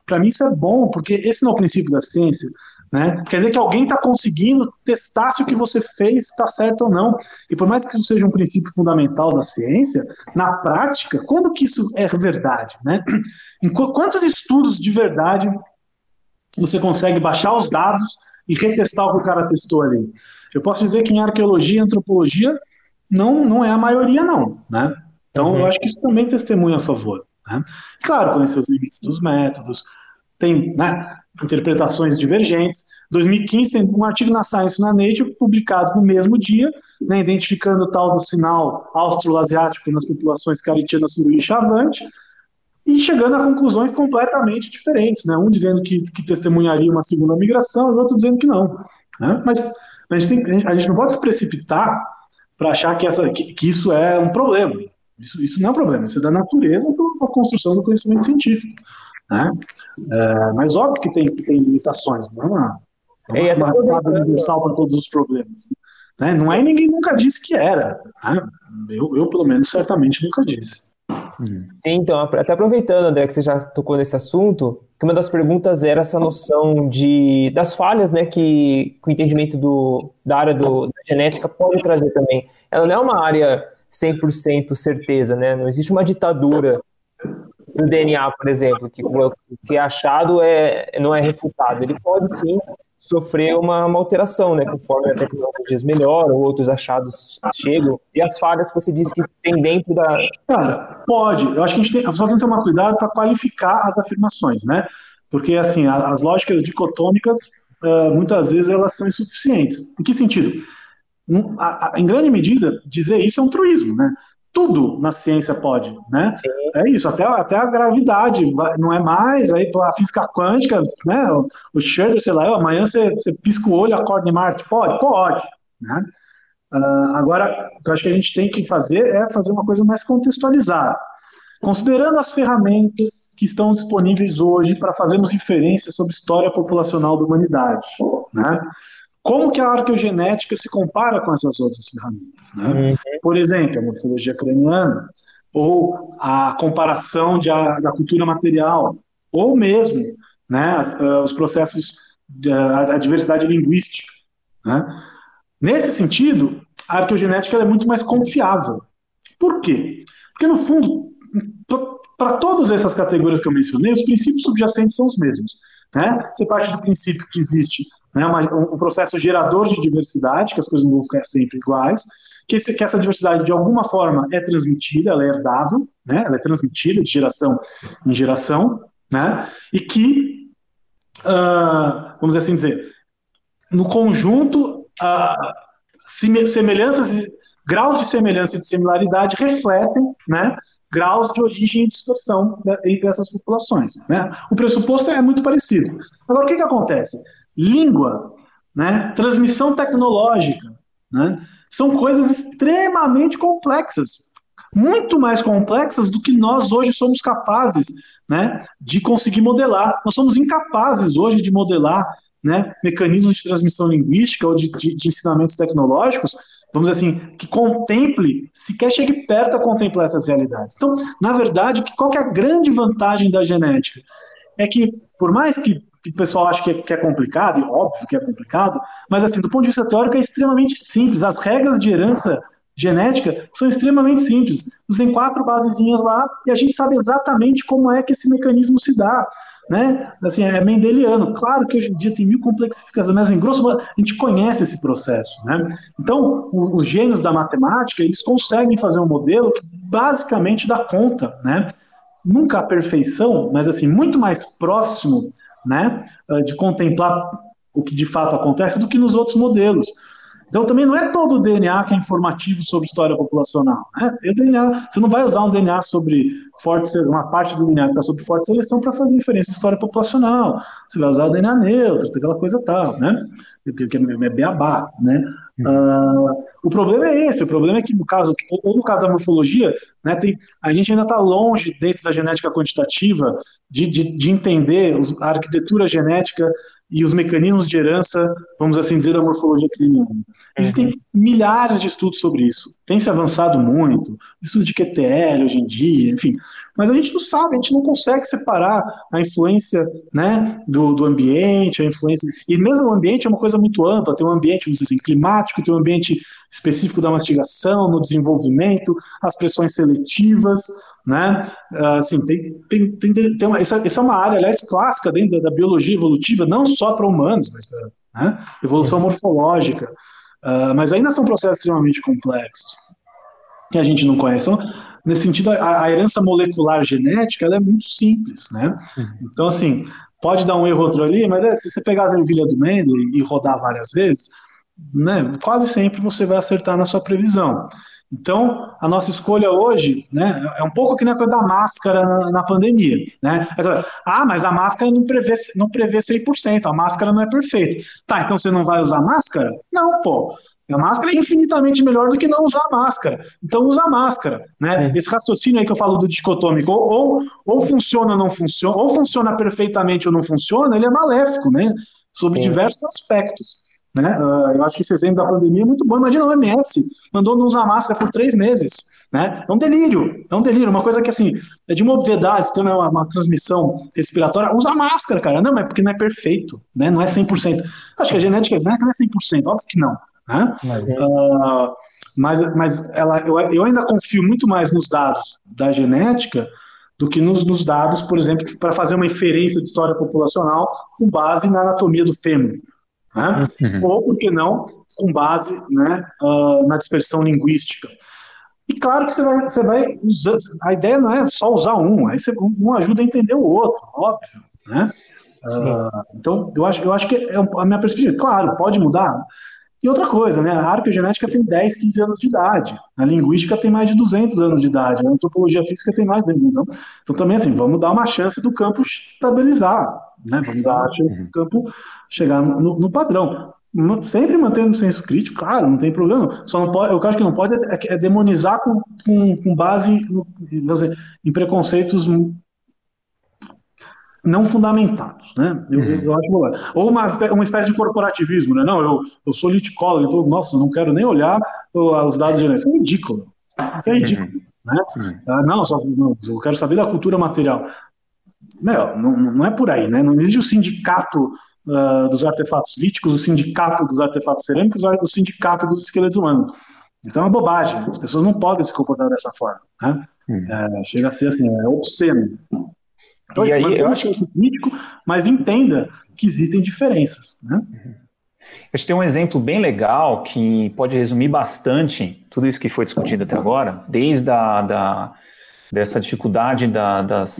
Para mim, isso é bom, porque esse não é o princípio da ciência. Né? Quer dizer que alguém está conseguindo testar se o que você fez está certo ou não. E por mais que isso seja um princípio fundamental da ciência, na prática, quando que isso é verdade? Né? Quantos estudos de verdade você consegue baixar os dados e retestar o que o cara testou ali? Eu posso dizer que em arqueologia e antropologia não, não é a maioria, não. Né? Então, uhum. eu acho que isso também testemunha a favor. Né? Claro, conhecer os limites dos métodos, tem né, interpretações divergentes. 2015 tem um artigo na Science na Nature publicado no mesmo dia, né, identificando o tal do sinal australoasiático nas populações caritianas suru e chavante, e chegando a conclusões completamente diferentes, né? Um dizendo que, que testemunharia uma segunda migração, e o outro dizendo que não. Né? Mas a gente, tem, a gente não pode se precipitar para achar que, essa, que, que, isso é um problema. Isso, isso não é um problema, isso é da natureza da construção do conhecimento científico. Né? É, mas óbvio que tem, tem limitações, não é uma, é uma é universal para todos os problemas. Né? Não é ninguém nunca disse que era. Né? Eu, eu, pelo menos, certamente nunca disse. Sim, então, até aproveitando, André, que você já tocou nesse assunto, que uma das perguntas era essa noção de, das falhas né, que, que o entendimento do, da área do, da genética pode trazer também. Ela não é uma área 100% certeza, né? não existe uma ditadura do DNA, por exemplo, que o que é achado é, não é refutado. Ele pode sim sofrer uma, uma alteração, né, conforme a tecnologia melhora, outros achados chegam, e as falhas que você disse que tem dentro da... Cara, pode, eu acho que a gente tem, só tem que tomar cuidado para qualificar as afirmações, né, porque, assim, as lógicas dicotômicas, uh, muitas vezes, elas são insuficientes. Em que sentido? Em grande medida, dizer isso é um truísmo, né? Tudo na ciência pode, né? Sim. É isso, até, até a gravidade não é mais, aí a física quântica, né? O, o sei lá, amanhã você, você pisca o olho acorda em Marte, pode? Pode, né? Uh, agora, o que eu acho que a gente tem que fazer é fazer uma coisa mais contextualizada. Considerando as ferramentas que estão disponíveis hoje para fazermos inferências sobre história populacional da humanidade, né? Como que a arqueogenética se compara com essas outras ferramentas? Né? Uhum. Por exemplo, a morfologia craniana, ou a comparação de a, da cultura material, ou mesmo né, uh, os processos da diversidade linguística. Né? Nesse sentido, a arqueogenética é muito mais confiável. Por quê? Porque, no fundo, para todas essas categorias que eu mencionei, os princípios subjacentes são os mesmos. Né? Você parte do princípio que existe né, uma, um processo gerador de diversidade, que as coisas não vão ficar sempre iguais, que, esse, que essa diversidade de alguma forma é transmitida, ela é herdável, né, ela é transmitida de geração em geração, né, e que, uh, vamos assim dizer, no conjunto, uh, semelhanças, graus de semelhança e de similaridade refletem, né, graus de origem e dispersão né, entre essas populações. Né? O pressuposto é muito parecido. Agora, o que, que acontece? Língua, né, transmissão tecnológica, né, são coisas extremamente complexas, muito mais complexas do que nós hoje somos capazes né, de conseguir modelar. Nós somos incapazes hoje de modelar né, mecanismos de transmissão linguística ou de, de, de ensinamentos tecnológicos, vamos dizer assim, que contemple, sequer chegue perto a contemplar essas realidades. Então, na verdade, qual é a grande vantagem da genética? É que, por mais que que o pessoal acha que é, que é, complicado, e óbvio que é complicado, mas assim, do ponto de vista teórico é extremamente simples. As regras de herança genética são extremamente simples. Você tem quatro basezinhas lá e a gente sabe exatamente como é que esse mecanismo se dá. Né? Assim, é mendeliano. Claro que hoje em dia tem mil complexificações, mas em grosso modo a gente conhece esse processo. Né? Então, os gênios da matemática, eles conseguem fazer um modelo que basicamente dá conta, né? Nunca a perfeição, mas assim, muito mais próximo né, eh, de contemplar o que de fato acontece do que nos outros modelos. Então também não é todo o DNA que é informativo sobre história populacional. Né? Tem DNA, você não vai usar um DNA sobre forte, uma parte do DNA que está sobre forte seleção para fazer inferência de história populacional. Você vai usar o DNA neutro, aquela coisa tal, né? Que é beabá, né? Uh, o problema é esse, o problema é que no caso, ou no caso da morfologia, né, tem, a gente ainda está longe dentro da genética quantitativa de, de, de entender a arquitetura genética e os mecanismos de herança, vamos assim dizer, da morfologia craniana. Existem uhum. milhares de estudos sobre isso. Tem se avançado muito, estudos de QTL hoje em dia, enfim. Mas a gente não sabe, a gente não consegue separar a influência né, do, do ambiente, a influência. E mesmo o ambiente é uma coisa muito ampla, tem um ambiente, vamos dizer assim, climático, tem um ambiente específico da mastigação, no desenvolvimento, as pressões seletivas, né? Assim, tem, tem, tem, tem uma, essa, essa é uma área, aliás, clássica dentro da, da biologia evolutiva, não só para humanos, mas para né? evolução morfológica. Uh, mas ainda são processos extremamente complexos que a gente não conhece. Então, nesse sentido, a, a herança molecular genética é muito simples, né? Uhum. Então, assim, pode dar um erro outro ali, mas é, se você pegar as ervilhas do Mendel e, e rodar várias vezes, né, quase sempre você vai acertar na sua previsão. Então, a nossa escolha hoje né, é um pouco que nem a coisa da máscara na, na pandemia. Né? Ah, mas a máscara não prevê, não prevê 100%, a máscara não é perfeita. Tá, então você não vai usar máscara? Não, pô. A máscara é infinitamente melhor do que não usar máscara. Então usa máscara, né? É. Esse raciocínio aí que eu falo do dicotômico, ou, ou, ou, funciona ou não funciona, ou funciona perfeitamente ou não funciona, ele é maléfico, né? Sobre Sim. diversos aspectos. Né? Uh, eu acho que esse exemplo da pandemia é muito bom. Imagina o MS mandou não usar máscara por três meses. Né? É um delírio, é um delírio, uma coisa que assim, é de uma obviedade, se tem uma, uma, transmissão respiratória, usa máscara, cara. Não, mas porque não é perfeito, né? não é 100%. Acho que a genética não é 100%, óbvio que não. Né? Mas, uh, mas, mas ela, eu, eu ainda confio muito mais nos dados da genética do que nos, nos dados, por exemplo, para fazer uma inferência de história populacional com base na anatomia do fêmur né? Uhum. ou, por que não, com base né, uh, na dispersão linguística. E claro que você vai, você vai usar, a ideia não é só usar um, aí você, um ajuda a entender o outro, óbvio, né? Uh, então, eu acho, eu acho que é a minha perspectiva, claro, pode mudar. E outra coisa, né? A arqueogenética tem 10, 15 anos de idade. A linguística tem mais de 200 anos de idade. A antropologia física tem mais anos. Então, então também, assim, vamos dar uma chance do campo estabilizar. Né? Vamos dar a chance do campo chegar no, no padrão. Sempre mantendo o senso crítico, claro, não tem problema. Só não pode, eu acho que não pode é, é demonizar com, com, com base no, em preconceitos não fundamentados, né? Eu, uhum. eu acho. Ou uma, uma espécie de corporativismo, né? Não, eu, eu sou liticólogo, então, nossa, não quero nem olhar os dados genéticos. Isso é ridículo. Isso é uhum. ridículo. Uhum. Né? Uhum. Ah, não, só, não, eu quero saber da cultura material. Meu, não, não é por aí, né? Não existe o sindicato uh, dos artefatos líticos, o sindicato dos artefatos cerâmicos, o sindicato dos esqueletos humanos. Isso é uma bobagem. As pessoas não podem se comportar dessa forma. Né? Uhum. É, chega a ser assim, é obsceno. Então, e aí, eu acho que crítico, mas entenda que existem diferenças. Né? Acho que tem um exemplo bem legal que pode resumir bastante tudo isso que foi discutido até agora, desde a, da, dessa dificuldade da, das,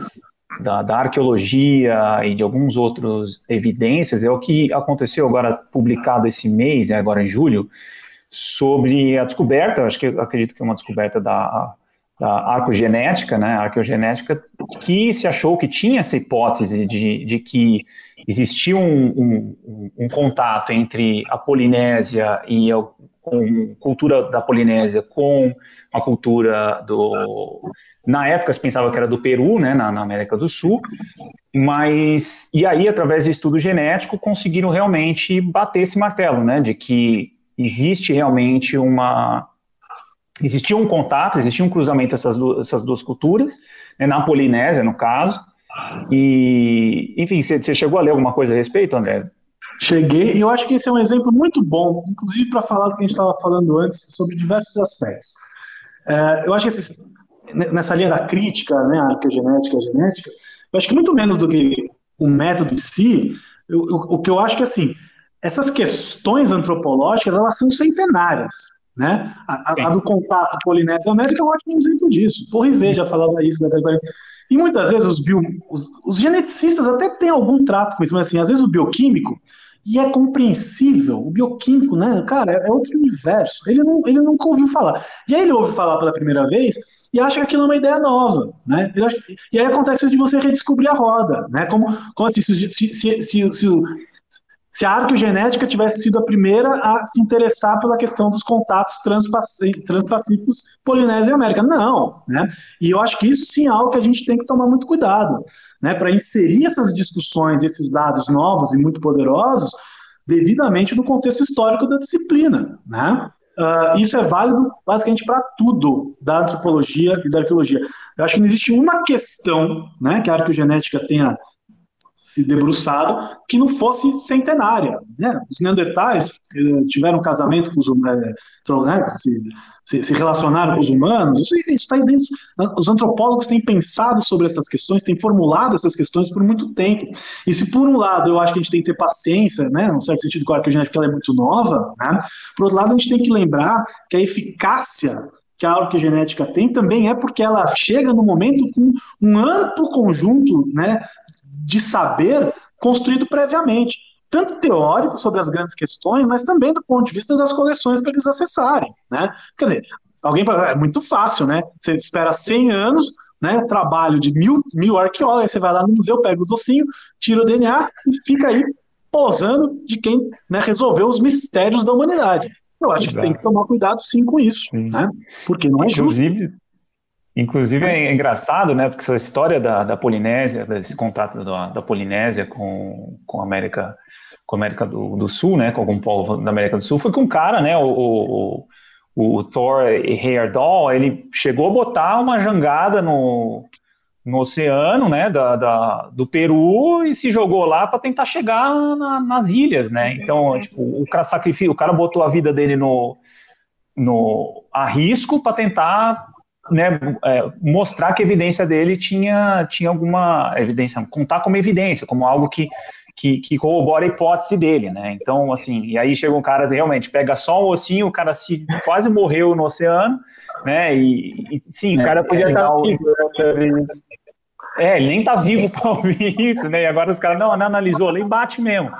da, da, arqueologia e de alguns outros evidências, é o que aconteceu agora, publicado esse mês, né, agora em julho, sobre a descoberta, acho que acredito que é uma descoberta da da arcogenética, né, arqueogenética, que se achou que tinha essa hipótese de, de que existia um, um, um, contato entre a Polinésia e a cultura da Polinésia com a cultura do... Na época se pensava que era do Peru, né, na, na América do Sul, mas... E aí, através de estudo genético, conseguiram realmente bater esse martelo, né, de que existe realmente uma existia um contato, existia um cruzamento dessas duas, essas duas culturas, né, na Polinésia, no caso. E, enfim, você chegou a ler alguma coisa a respeito, André? Cheguei, e eu acho que esse é um exemplo muito bom, inclusive para falar do que a gente estava falando antes, sobre diversos aspectos. É, eu acho que esse, nessa linha da crítica, né, arqueogenética, genética, eu acho que muito menos do que o método em si, eu, o que eu acho que, assim, essas questões antropológicas, elas são centenárias. Né? A, a, a do contato Polinésia América é um ótimo exemplo disso. Torre V já falava isso da E muitas vezes os, bio, os, os, geneticistas até têm algum trato com isso, mas assim, às vezes o bioquímico, e é compreensível, o bioquímico, né, cara, é, é outro universo. Ele, não, ele nunca ouviu falar. E aí ele ouve falar pela primeira vez e acha que aquilo é uma ideia nova, né? E aí acontece isso de você redescobrir a roda, né? Como, como assim, se, se, se, se, se se a arqueogenética tivesse sido a primeira a se interessar pela questão dos contatos transpacíficos Polinésia e América. Não, né? E eu acho que isso sim é algo que a gente tem que tomar muito cuidado, né? Para inserir essas discussões, esses dados novos e muito poderosos, devidamente no contexto histórico da disciplina, né? Uh, isso é válido basicamente para tudo da antropologia e da arqueologia. Eu acho que não existe uma questão né, que a arqueogenética tenha se debruçado, que não fosse centenária. Né? Os neandertais eh, tiveram casamento com os humanos, né? se, se, relacionaram com os humanos, isso, aí dentro. Os antropólogos têm pensado sobre essas questões, têm formulado essas questões por muito tempo. E se por um lado eu acho que a gente tem que ter paciência, né, num certo sentido, com a arqueogenética ela é muito nova, né? por outro lado a gente tem que lembrar que a eficácia que a arquegenética tem também é porque ela chega no momento com um amplo conjunto né, de saber construído previamente, tanto teórico sobre as grandes questões, mas também do ponto de vista das coleções para eles acessarem. Né? Quer dizer, alguém é muito fácil, né? Você espera 100 anos, né, trabalho de mil, mil arqueólogos, você vai lá no museu, pega os ossinhos, tira o DNA e fica aí posando de quem né, resolveu os mistérios da humanidade. Eu acho Exato. que tem que tomar cuidado sim com isso, sim. né? Porque não é inclusive, justo. Inclusive é engraçado, né? Porque essa história da, da Polinésia, desse contato da, da Polinésia com, com a América, com a América do, do, Sul, né? Com algum povo da América do Sul, foi com um cara, né? O, o, o Thor Heyerdahl, ele chegou a botar uma jangada no, no oceano, né, da, da, do Peru e se jogou lá para tentar chegar na, nas ilhas, né? Então, tipo, o cara sacrifica, o cara botou a vida dele no, no a risco para tentar, né, é, mostrar que a evidência dele tinha tinha alguma evidência, contar como evidência, como algo que que, que corrobora a hipótese dele, né? Então, assim, e aí chegam caras realmente pega só um ossinho, o cara se quase morreu no oceano, né? E, e sim, o cara podia é, estar vivo, né? É, ele nem tá vivo para ouvir isso, né? E agora os caras, não, não analisou, ele bate mesmo.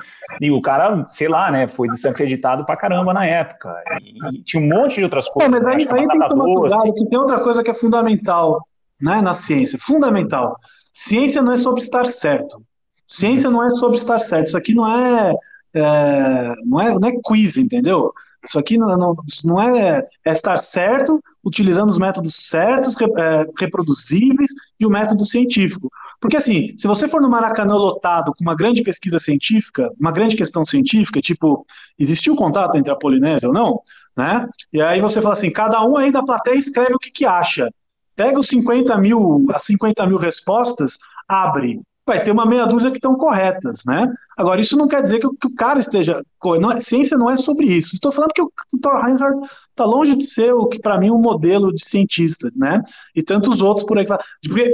E o cara, sei lá, né, foi desacreditado pra caramba na época. E, e tinha um monte de outras coisas. É, mas aí, aí tem que tomar cuidado, que tem outra coisa que é fundamental né, na ciência. Fundamental. Ciência não é sobre estar certo. Ciência não é sobre estar certo. Isso aqui não é, é não é, não é quiz, entendeu? Isso aqui não, não, não é, é, estar certo utilizando os métodos certos, é, reproduzíveis e o método científico. Porque, assim, se você for no Maracanã lotado com uma grande pesquisa científica, uma grande questão científica, tipo, existiu contato entre a Polinésia ou não? Né? E aí você fala assim, cada um aí da plateia escreve o que, que acha. Pega os 50 mil, as 50 mil respostas, abre vai ter uma meia dúzia que estão corretas, né? Agora, isso não quer dizer que, que o cara esteja. Não é, ciência não é sobre isso. Estou falando que o, Thor Reinhardt está longe de ser o que, para mim, um modelo de cientista, né? E tantos outros por aí. Porque,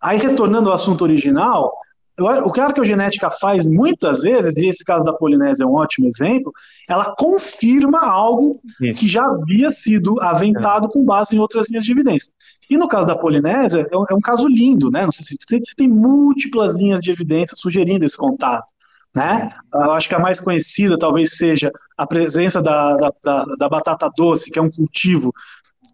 aí, retornando ao assunto original, o que a arqueogenética faz muitas vezes, e esse caso da Polinésia é um ótimo exemplo, ela confirma algo Isso. que já havia sido aventado é. com base em outras linhas de evidência. E no caso da Polinésia, é um, é um caso lindo, né? Não sei se você tem múltiplas linhas de evidência sugerindo esse contato. Né? Eu acho que a mais conhecida talvez seja a presença da, da, da, da batata doce, que é um cultivo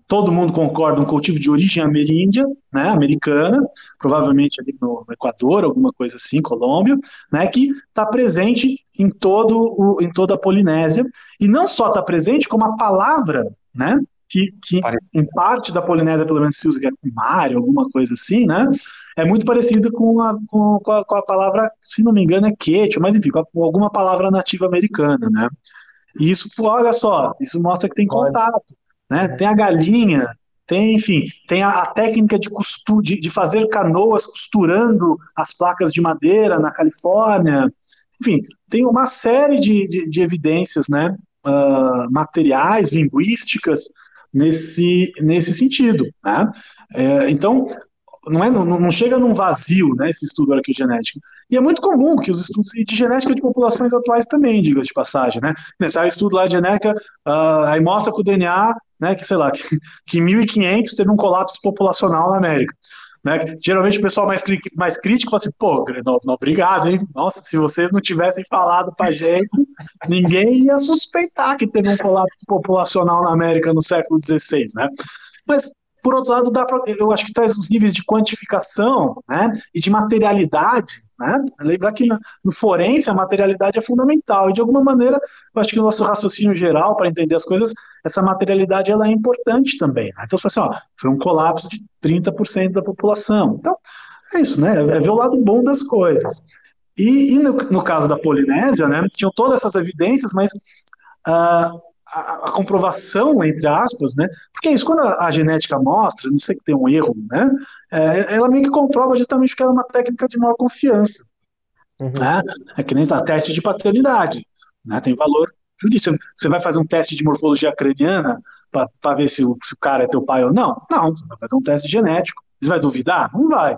todo mundo concorda, um cultivo de origem ameríndia, né, americana, provavelmente ali no, Equador, alguma coisa assim, Colômbia, né, que está presente em, todo o, em toda a Polinésia, e não só está presente, como a palavra, né, que, que em parte da Polinésia, pelo menos se usa, que é Mário, alguma coisa assim, né, é muito parecido com a, com, com a, com a palavra, se não me engano, é quechua, mas enfim, com alguma palavra nativa americana, né, e isso, olha só, isso mostra que tem contato, né? Tem a galinha, tem, enfim, tem a, a técnica de, costura, de, de, fazer canoas costurando as placas de madeira na Califórnia. Enfim, tem uma série de, de, de evidências né, uh, materiais, linguísticas, nesse, nesse sentido. Né? É, então, não, é, não, não, chega num vazio né, esse estudo arqueogenético. E é muito comum que os estudos de genética de populações atuais também, diga de passagem, né? Sai estudo lá de genética, uh, aí mostra que o DNA né, que sei lá, que, que em 1500 teve um colapso populacional na América. Né? Geralmente o pessoal mais, mais crítico fala assim, pô, não, obrigado, hein? Nossa, se vocês não tivessem falado pra gente, ninguém ia suspeitar que teve um colapso populacional na América no século XVI, né? Mas, por outro lado, dá pra, eu acho que traz os níveis de quantificação né, e de materialidade né? Lembrar que no forense a materialidade é fundamental e de alguma maneira eu acho que o nosso raciocínio geral para entender as coisas, essa materialidade ela é importante também. Né? Então, assim, ó, foi um colapso de 30% da população. Então, é isso, né? É ver o lado bom das coisas. E, e no, no, caso da Polinésia, né, tinham todas essas evidências, mas uh, a, a, comprovação, entre aspas, né? Porque é isso, quando a, a, genética mostra, não sei que tem um erro, né? É, ela meio que comprova justamente que ela é uma técnica de maior confiança. Uhum. Né? É que nem a teste de paternidade, né? Tem valor jurídico. Você vai fazer um teste de morfologia craniana para ver se o, se o, cara é teu pai ou não? Não, você vai fazer um teste genético. Você vai duvidar? Não vai.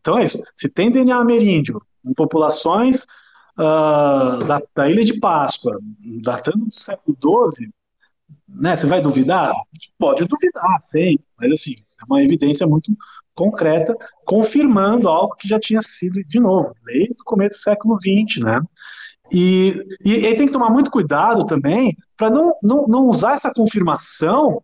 Então é isso. Se tem DNA ameríndio em populações uh, da, da, Ilha de Páscoa, datando do século XII, né, você vai duvidar? Pode duvidar, sei, mas assim, é uma evidência muito concreta, confirmando algo que já tinha sido, de novo, desde o começo do século XX, né? E, e, e tem que tomar muito cuidado também para não, não, não usar essa confirmação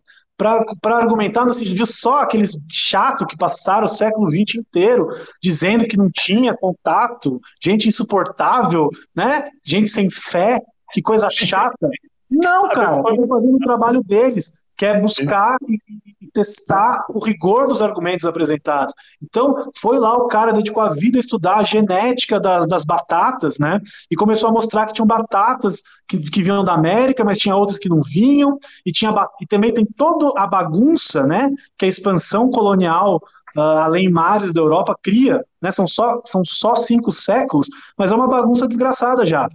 para argumentar no sentido de só aqueles chato que passaram o século XX inteiro dizendo que não tinha contato, gente insuportável, né? Gente sem fé, que coisa chata. Não, cara, estão fazendo o trabalho deles, que é buscar e, testar o rigor dos argumentos apresentados. Então, foi lá o cara dedicou a vida a estudar a genética das, das batatas, né? E começou a mostrar que tinham batatas que, que vinham da América, mas tinha outras que não vinham, e, tinha, e também tem toda a bagunça, né? Que a expansão colonial uh, além mares da Europa cria, né? São só, são só cinco séculos, mas é uma bagunça desgraçada já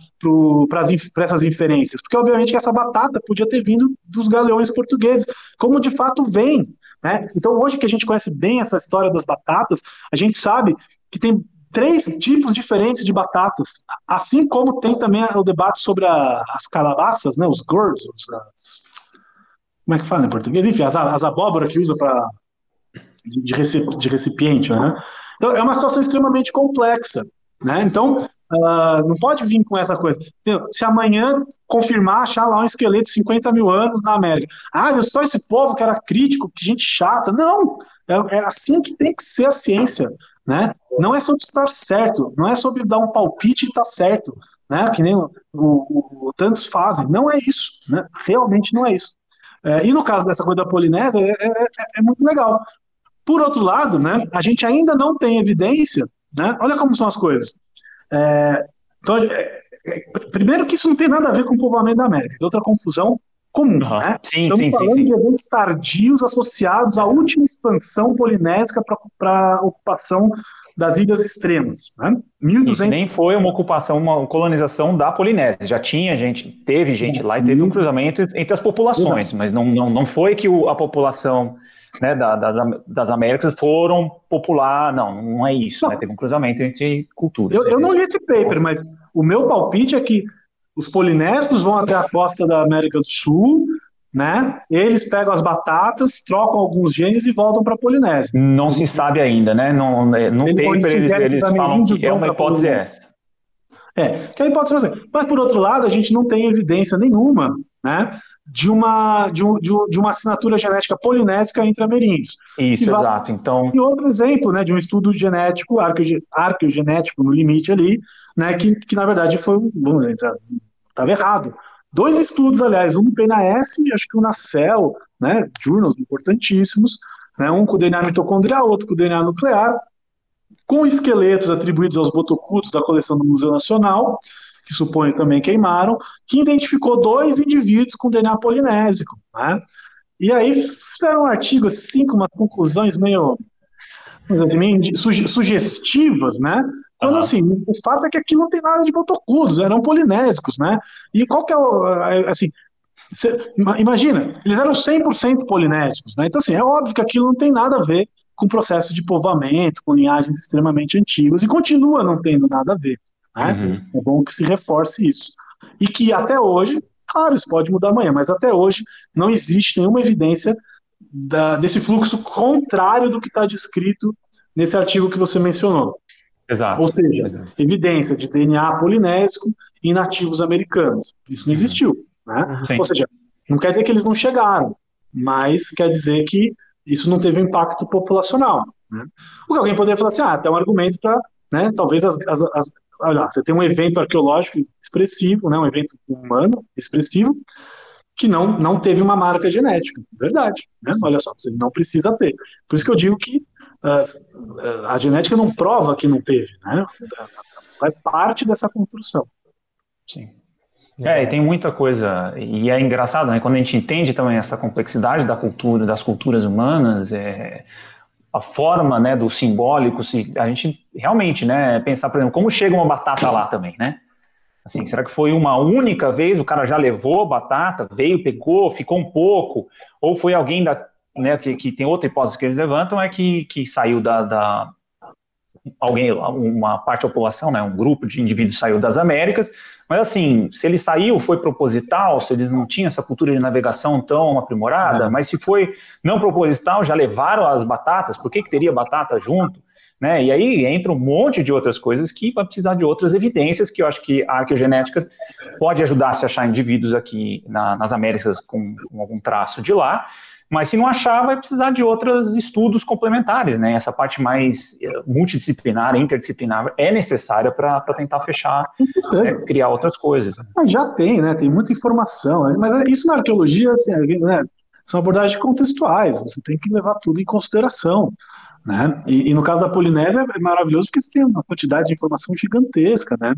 para essas inferências, porque obviamente que essa batata podia ter vindo dos galeões portugueses, como de fato vem. Né? Então, hoje que a gente conhece bem essa história das batatas, a gente sabe que tem três tipos diferentes de batatas, assim como tem também o debate sobre a, as calabaças, né, os gourds, as, como é que fala em português? Enfim, as, as abóboras que usa para de, de recipiente, né? Então, é uma situação extremamente complexa, né? Então, uh, não pode vir com essa coisa. Se amanhã confirmar, achar lá um esqueleto de 50 mil anos na América. Ah, eu só esse povo que era crítico, que gente chata. Não! É, é assim que tem que ser a ciência, né? Não é sobre estar certo, não é sobre dar um palpite e estar tá certo, né? Que nem o, o, o, tantos fazem. Não é isso, né? Realmente não é isso. É, e no caso dessa coisa da Polinésia, é, é, é, é muito legal, por outro lado, né, a gente ainda não tem evidência, né, olha como são as coisas. É, então, é, é, primeiro que isso não tem nada a ver com o povoamento da América, é outra confusão comum. Uhum. Né? Sim, Estamos sim, falando sim, de eventos tardios associados à última expansão polinésica para a ocupação das ilhas extremas. Né? 1200... nem foi uma ocupação, uma colonização da Polinésia. Já tinha gente, teve gente lá e teve um cruzamento entre as populações, mas não, não, não foi que a população né, da, das, das Américas foram popular. Não, não é isso. Né? Teve um cruzamento entre culturas. Eu, eu não li esse paper, mas o meu palpite é que os polinésicos vão até a costa da América do Sul, né? Eles pegam as batatas, trocam alguns genes e voltam para a Polinésia. Não se sabe ainda, né? No, no paper eles, eles falam que é uma hipótese essa. É, que é a hipótese Mas por outro lado, a gente não tem evidência nenhuma, né? De uma, de, um, de, uma assinatura genética polinésica entre ameríndios. Isso, e exato. Então... E outro exemplo né, de um estudo genético, arqueogenético no limite ali, né, que, que na verdade foi, vamos dizer, estava errado. Dois estudos, aliás, um no PNAS e acho que um na CEL, né, journals importantíssimos, né, um com o DNA mitocondrial, outro com o DNA nuclear, com esqueletos atribuídos aos botocudos da coleção do Museu Nacional, que suponho também queimaram, que identificou dois indivíduos com DNA polinésico. Né? E aí fizeram um artigo assim, com umas conclusões meio, meio sugestivas, né? Quando uhum. assim, o fato é que aqui não tem nada de botocudos, eram polinésicos, né? E qual que é o. Assim, cê, imagina, eles eram 100% polinésicos, né? Então, assim, é óbvio que aquilo não tem nada a ver com o processo de povoamento, com linhagens extremamente antigas, e continua não tendo nada a ver. Né? Uhum. É bom que se reforce isso. E que até hoje, claro, isso pode mudar amanhã, mas até hoje não existe nenhuma evidência da, desse fluxo contrário do que está descrito nesse artigo que você mencionou. Exato. Ou seja, Exato. evidência de DNA polinésico em nativos americanos. Isso não uhum. existiu. Né? Ou seja, não quer dizer que eles não chegaram, mas quer dizer que isso não teve um impacto populacional. Né? O que alguém poderia falar assim, ah, tem um argumento para, né, talvez as, as, as, olha, você tem um evento arqueológico expressivo, né, um evento humano expressivo, que não, não teve uma marca genética. Verdade. Né? Olha só, você não precisa ter. Por isso que eu digo que uh, a genética não prova que não teve. Né? É parte dessa construção. Sim. É, e tem muita coisa, e é engraçado, né, quando a gente entende também essa complexidade da cultura, das culturas humanas, é, a forma, né, do simbólico, se a gente realmente, né, pensar, por exemplo, como chega uma batata lá também, né? Assim, será que foi uma única vez, o cara já levou a batata, veio, pegou, ficou um pouco, ou foi alguém da, né, que, que tem outra hipótese que eles levantam, é que, que saiu da, da alguém, uma parte da população, né, um grupo de indivíduos saiu das Américas, mas assim, se ele saiu, foi proposital, se eles não tinham essa cultura de navegação tão aprimorada, é. mas se foi não proposital, já levaram as batatas, por que, que teria batata junto? Né? E aí entra um monte de outras coisas que vai precisar de outras evidências, que eu acho que a arqueogenética pode ajudar a se achar indivíduos aqui na, nas Américas com, com algum traço de lá, mas se não achar, vai precisar de outros estudos complementares, né? Essa parte mais eh, multidisciplinar, interdisciplinar, é necessária para tentar fechar, é, criar outras coisas. Mas já tem, né? Tem muita informação. Mas isso na arqueologia, assim, né? são abordagens contextuais. Você tem que levar tudo em consideração. Né? E, e, no caso da Polinésia é maravilhoso porque você tem uma quantidade de informação gigantesca, né?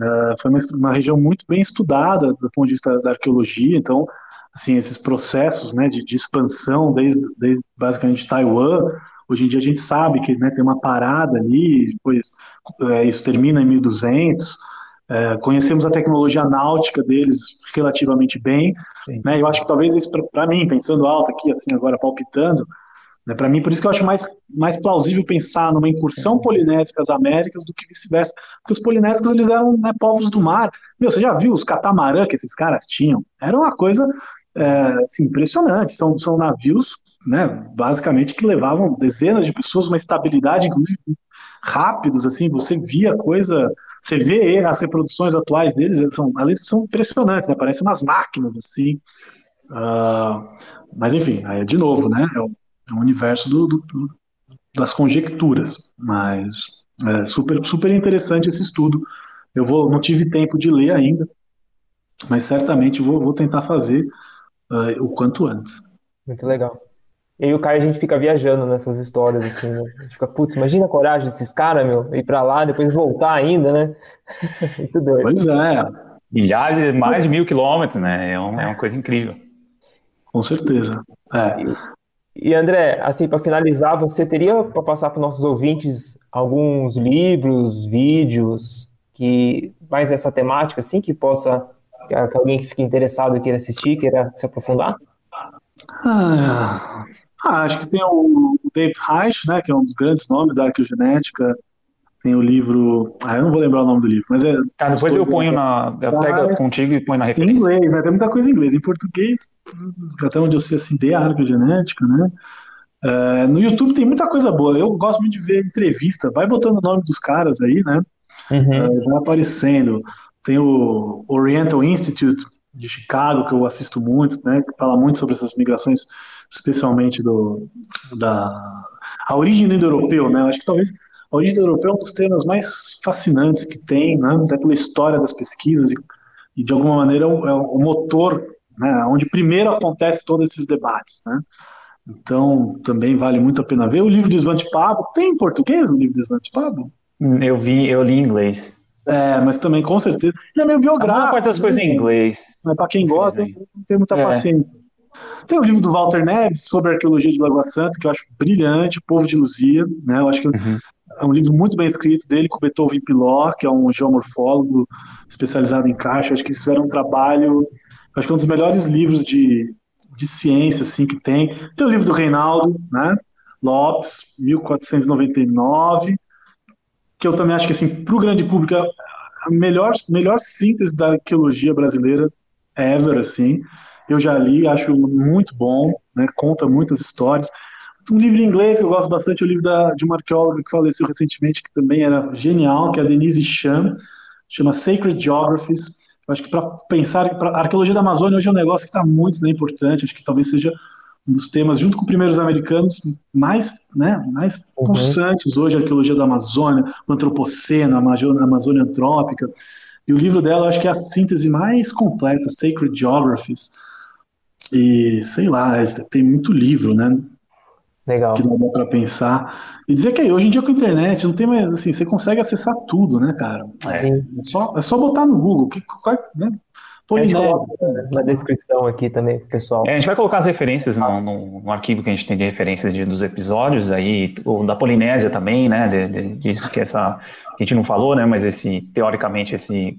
Uh, foi uma, uma, região muito bem estudada do ponto de vista da arqueologia, então, assim, esses processos, né, de, de expansão desde, desde basicamente Taiwan, hoje em dia a gente sabe que né, tem uma parada ali, depois é, isso termina em 1200, é, conhecemos a tecnologia náutica deles relativamente bem, né, eu acho que talvez isso, para mim, pensando alto aqui, assim, agora palpitando, né? Para mim, por isso que eu acho mais, mais plausível pensar numa incursão polinésica às Américas do que vice-versa, porque os polinésicos eles eram né, povos do mar. Meu, você já viu os catamarã que esses caras tinham? Era uma coisa é, assim, impressionante. São, são navios, né, basicamente, que levavam dezenas de pessoas, uma estabilidade, inclusive, rápidos, assim, você via coisa... Você vê as reproduções atuais deles, eles são, são impressionantes, né? Parecem umas máquinas, assim. Uh, mas, enfim, aí, de novo, né? É é um universo do, do, das conjecturas, mas é super, super interessante esse estudo. Eu vou, não tive tempo de ler ainda, mas certamente vou, vou tentar fazer uh, o quanto antes. Muito legal. E aí o Caio, a gente fica viajando nessas histórias, assim, né? A gente fica, putz, imagina a coragem desses caras, meu, ir pra lá, depois voltar ainda, né? Muito doido. Pois é. Milhares, de mais de mil quilômetros, né? É, um, é uma coisa incrível. Com certeza. É. E André, assim, para finalizar, você teria para passar para nossos ouvintes alguns livros, vídeos que mais essa temática, assim, que possa que alguém que fique interessado e queira assistir, queira se aprofundar? Ah, ah, acho que tem o David Reich, né, que é um dos grandes nomes da arqueogenética. Tem o livro. Ah, eu não vou lembrar o nome do livro, mas é. Tá, depois eu ponho na. Eu pego ah, contigo e ponho na referência. Em inglês, né? Tem muita coisa em inglês. Em português, até onde eu sei assim, de arqueogenética, né? Uh, no YouTube tem muita coisa boa. Eu gosto muito de ver entrevista. Vai botando o nome dos caras aí, né? Uhum. Uh, vai aparecendo. Tem o Oriental Institute de Chicago, que eu assisto muito, né? Que fala muito sobre essas migrações, especialmente do, da a origem do indo-europeu, né? Eu acho que talvez a origem do europeu é um dos temas mais fascinantes que tem, né, até pela história das pesquisas e, e de alguma maneira é o, é o motor, né, onde primeiro acontece todos esses debates, né. Então também vale muito a pena ver o livro do Svante Pablo. Tem em português o livro do Svante Pablo? Eu vi, eu li em inglês. É, mas também com certeza. Ele é meio biográfico. A parte das coisas em inglês. Mas para quem gosta, não tem muita é. paciência. Tem o livro do Walter Neves sobre a arqueologia de Lagoa Santa, que eu acho brilhante, Povo de Luzia, né? Eu acho que uhum. É um livro muito bem escrito dele, com Beethoven Piló, que é um geomorfólogo especializado em caixa. Acho que eles fizeram um trabalho, acho que é um dos melhores livros de, de ciência assim, que tem. Tem o livro do Reinaldo, né? Lopes, 1499, que eu também acho que assim, para o grande público, é a melhor, melhor síntese da arqueologia brasileira ever, assim. Eu já li, acho muito bom, né? conta muitas histórias. Um livro em inglês que eu gosto bastante é o livro da, de uma arqueóloga que faleceu recentemente, que também era genial, que é a Denise Chan, chama Sacred Geographies. Eu acho que para pensar, pra, a arqueologia da Amazônia hoje é um negócio que está muito né, importante, acho que talvez seja um dos temas, junto com primeiros americanos, mais, né, mais uhum. pulsantes hoje, a arqueologia da Amazônia, o antropoceno, a Amazônia, antrópica. E o livro dela, eu acho que é a síntese mais completa, Sacred Geographies. E, sei lá, tem muito livro, né? Legal. Que não dá para pensar. E dizer que aí, hoje em dia com a internet, não tem mais, assim, você consegue acessar tudo, né, cara? É, é só, é só botar no Google. Que, qual, né? Polinésia. Na descrição aqui também, pessoal. É, a gente vai colocar as referências no, no, no, arquivo que a gente tem de referências de, dos episódios, aí, o da Polinésia também, né, de, de, disso que essa, que a gente não falou, né, mas esse, teoricamente, esse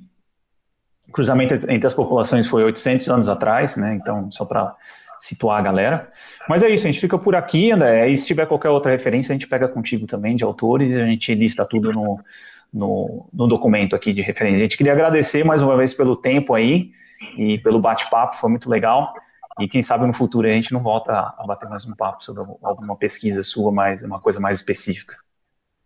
cruzamento entre as populações foi 800 anos atrás, né, então, só para situar a galera. Mas é isso, a gente fica por aqui, André. E se tiver qualquer outra referência, a gente pega contigo também de autores e a gente lista tudo no, no, no documento aqui de referência. A gente queria agradecer mais uma vez pelo tempo aí e pelo bate-papo, foi muito legal. E quem sabe no futuro a gente não volta a bater mais um papo sobre alguma pesquisa sua, mais uma coisa mais específica.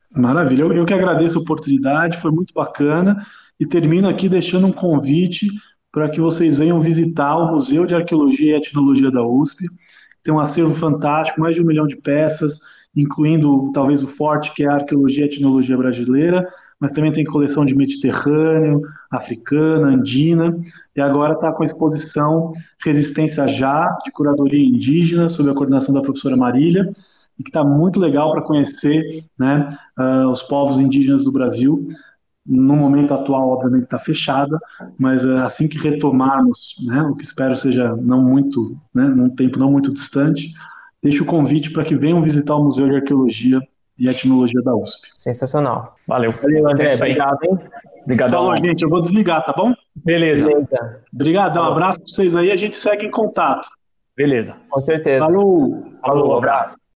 Maravilha, eu, eu que agradeço a oportunidade, foi muito bacana. E termino aqui deixando um convite para que vocês venham visitar o Museu de Arqueologia e Etnologia da USP. Tem um acervo fantástico, mais de um milhão de peças, incluindo talvez o forte, que é a arqueologia e etnologia brasileira, mas também tem coleção de Mediterrâneo, africana, andina, e agora está com a exposição Resistência Já, de curadoria indígena, sob a coordenação da professora Marília, e que está muito legal para conhecer né, uh, os povos indígenas do Brasil. No momento atual, obviamente, está fechada, mas uh, assim que retomarmos, né, o que espero seja não muito, né, num tempo não muito distante, deixo o convite para que venham visitar o Museu de Arqueologia e Etnologia da USP. Sensacional. Valeu. Valeu, André. É obrigado, hein? Obrigadão. Falou, gente. Eu vou desligar, tá bom? Beleza. Beleza. Obrigadão. Um abraço para vocês aí. A gente segue em contato. Beleza. Com certeza. Falou. Falou, um abraço.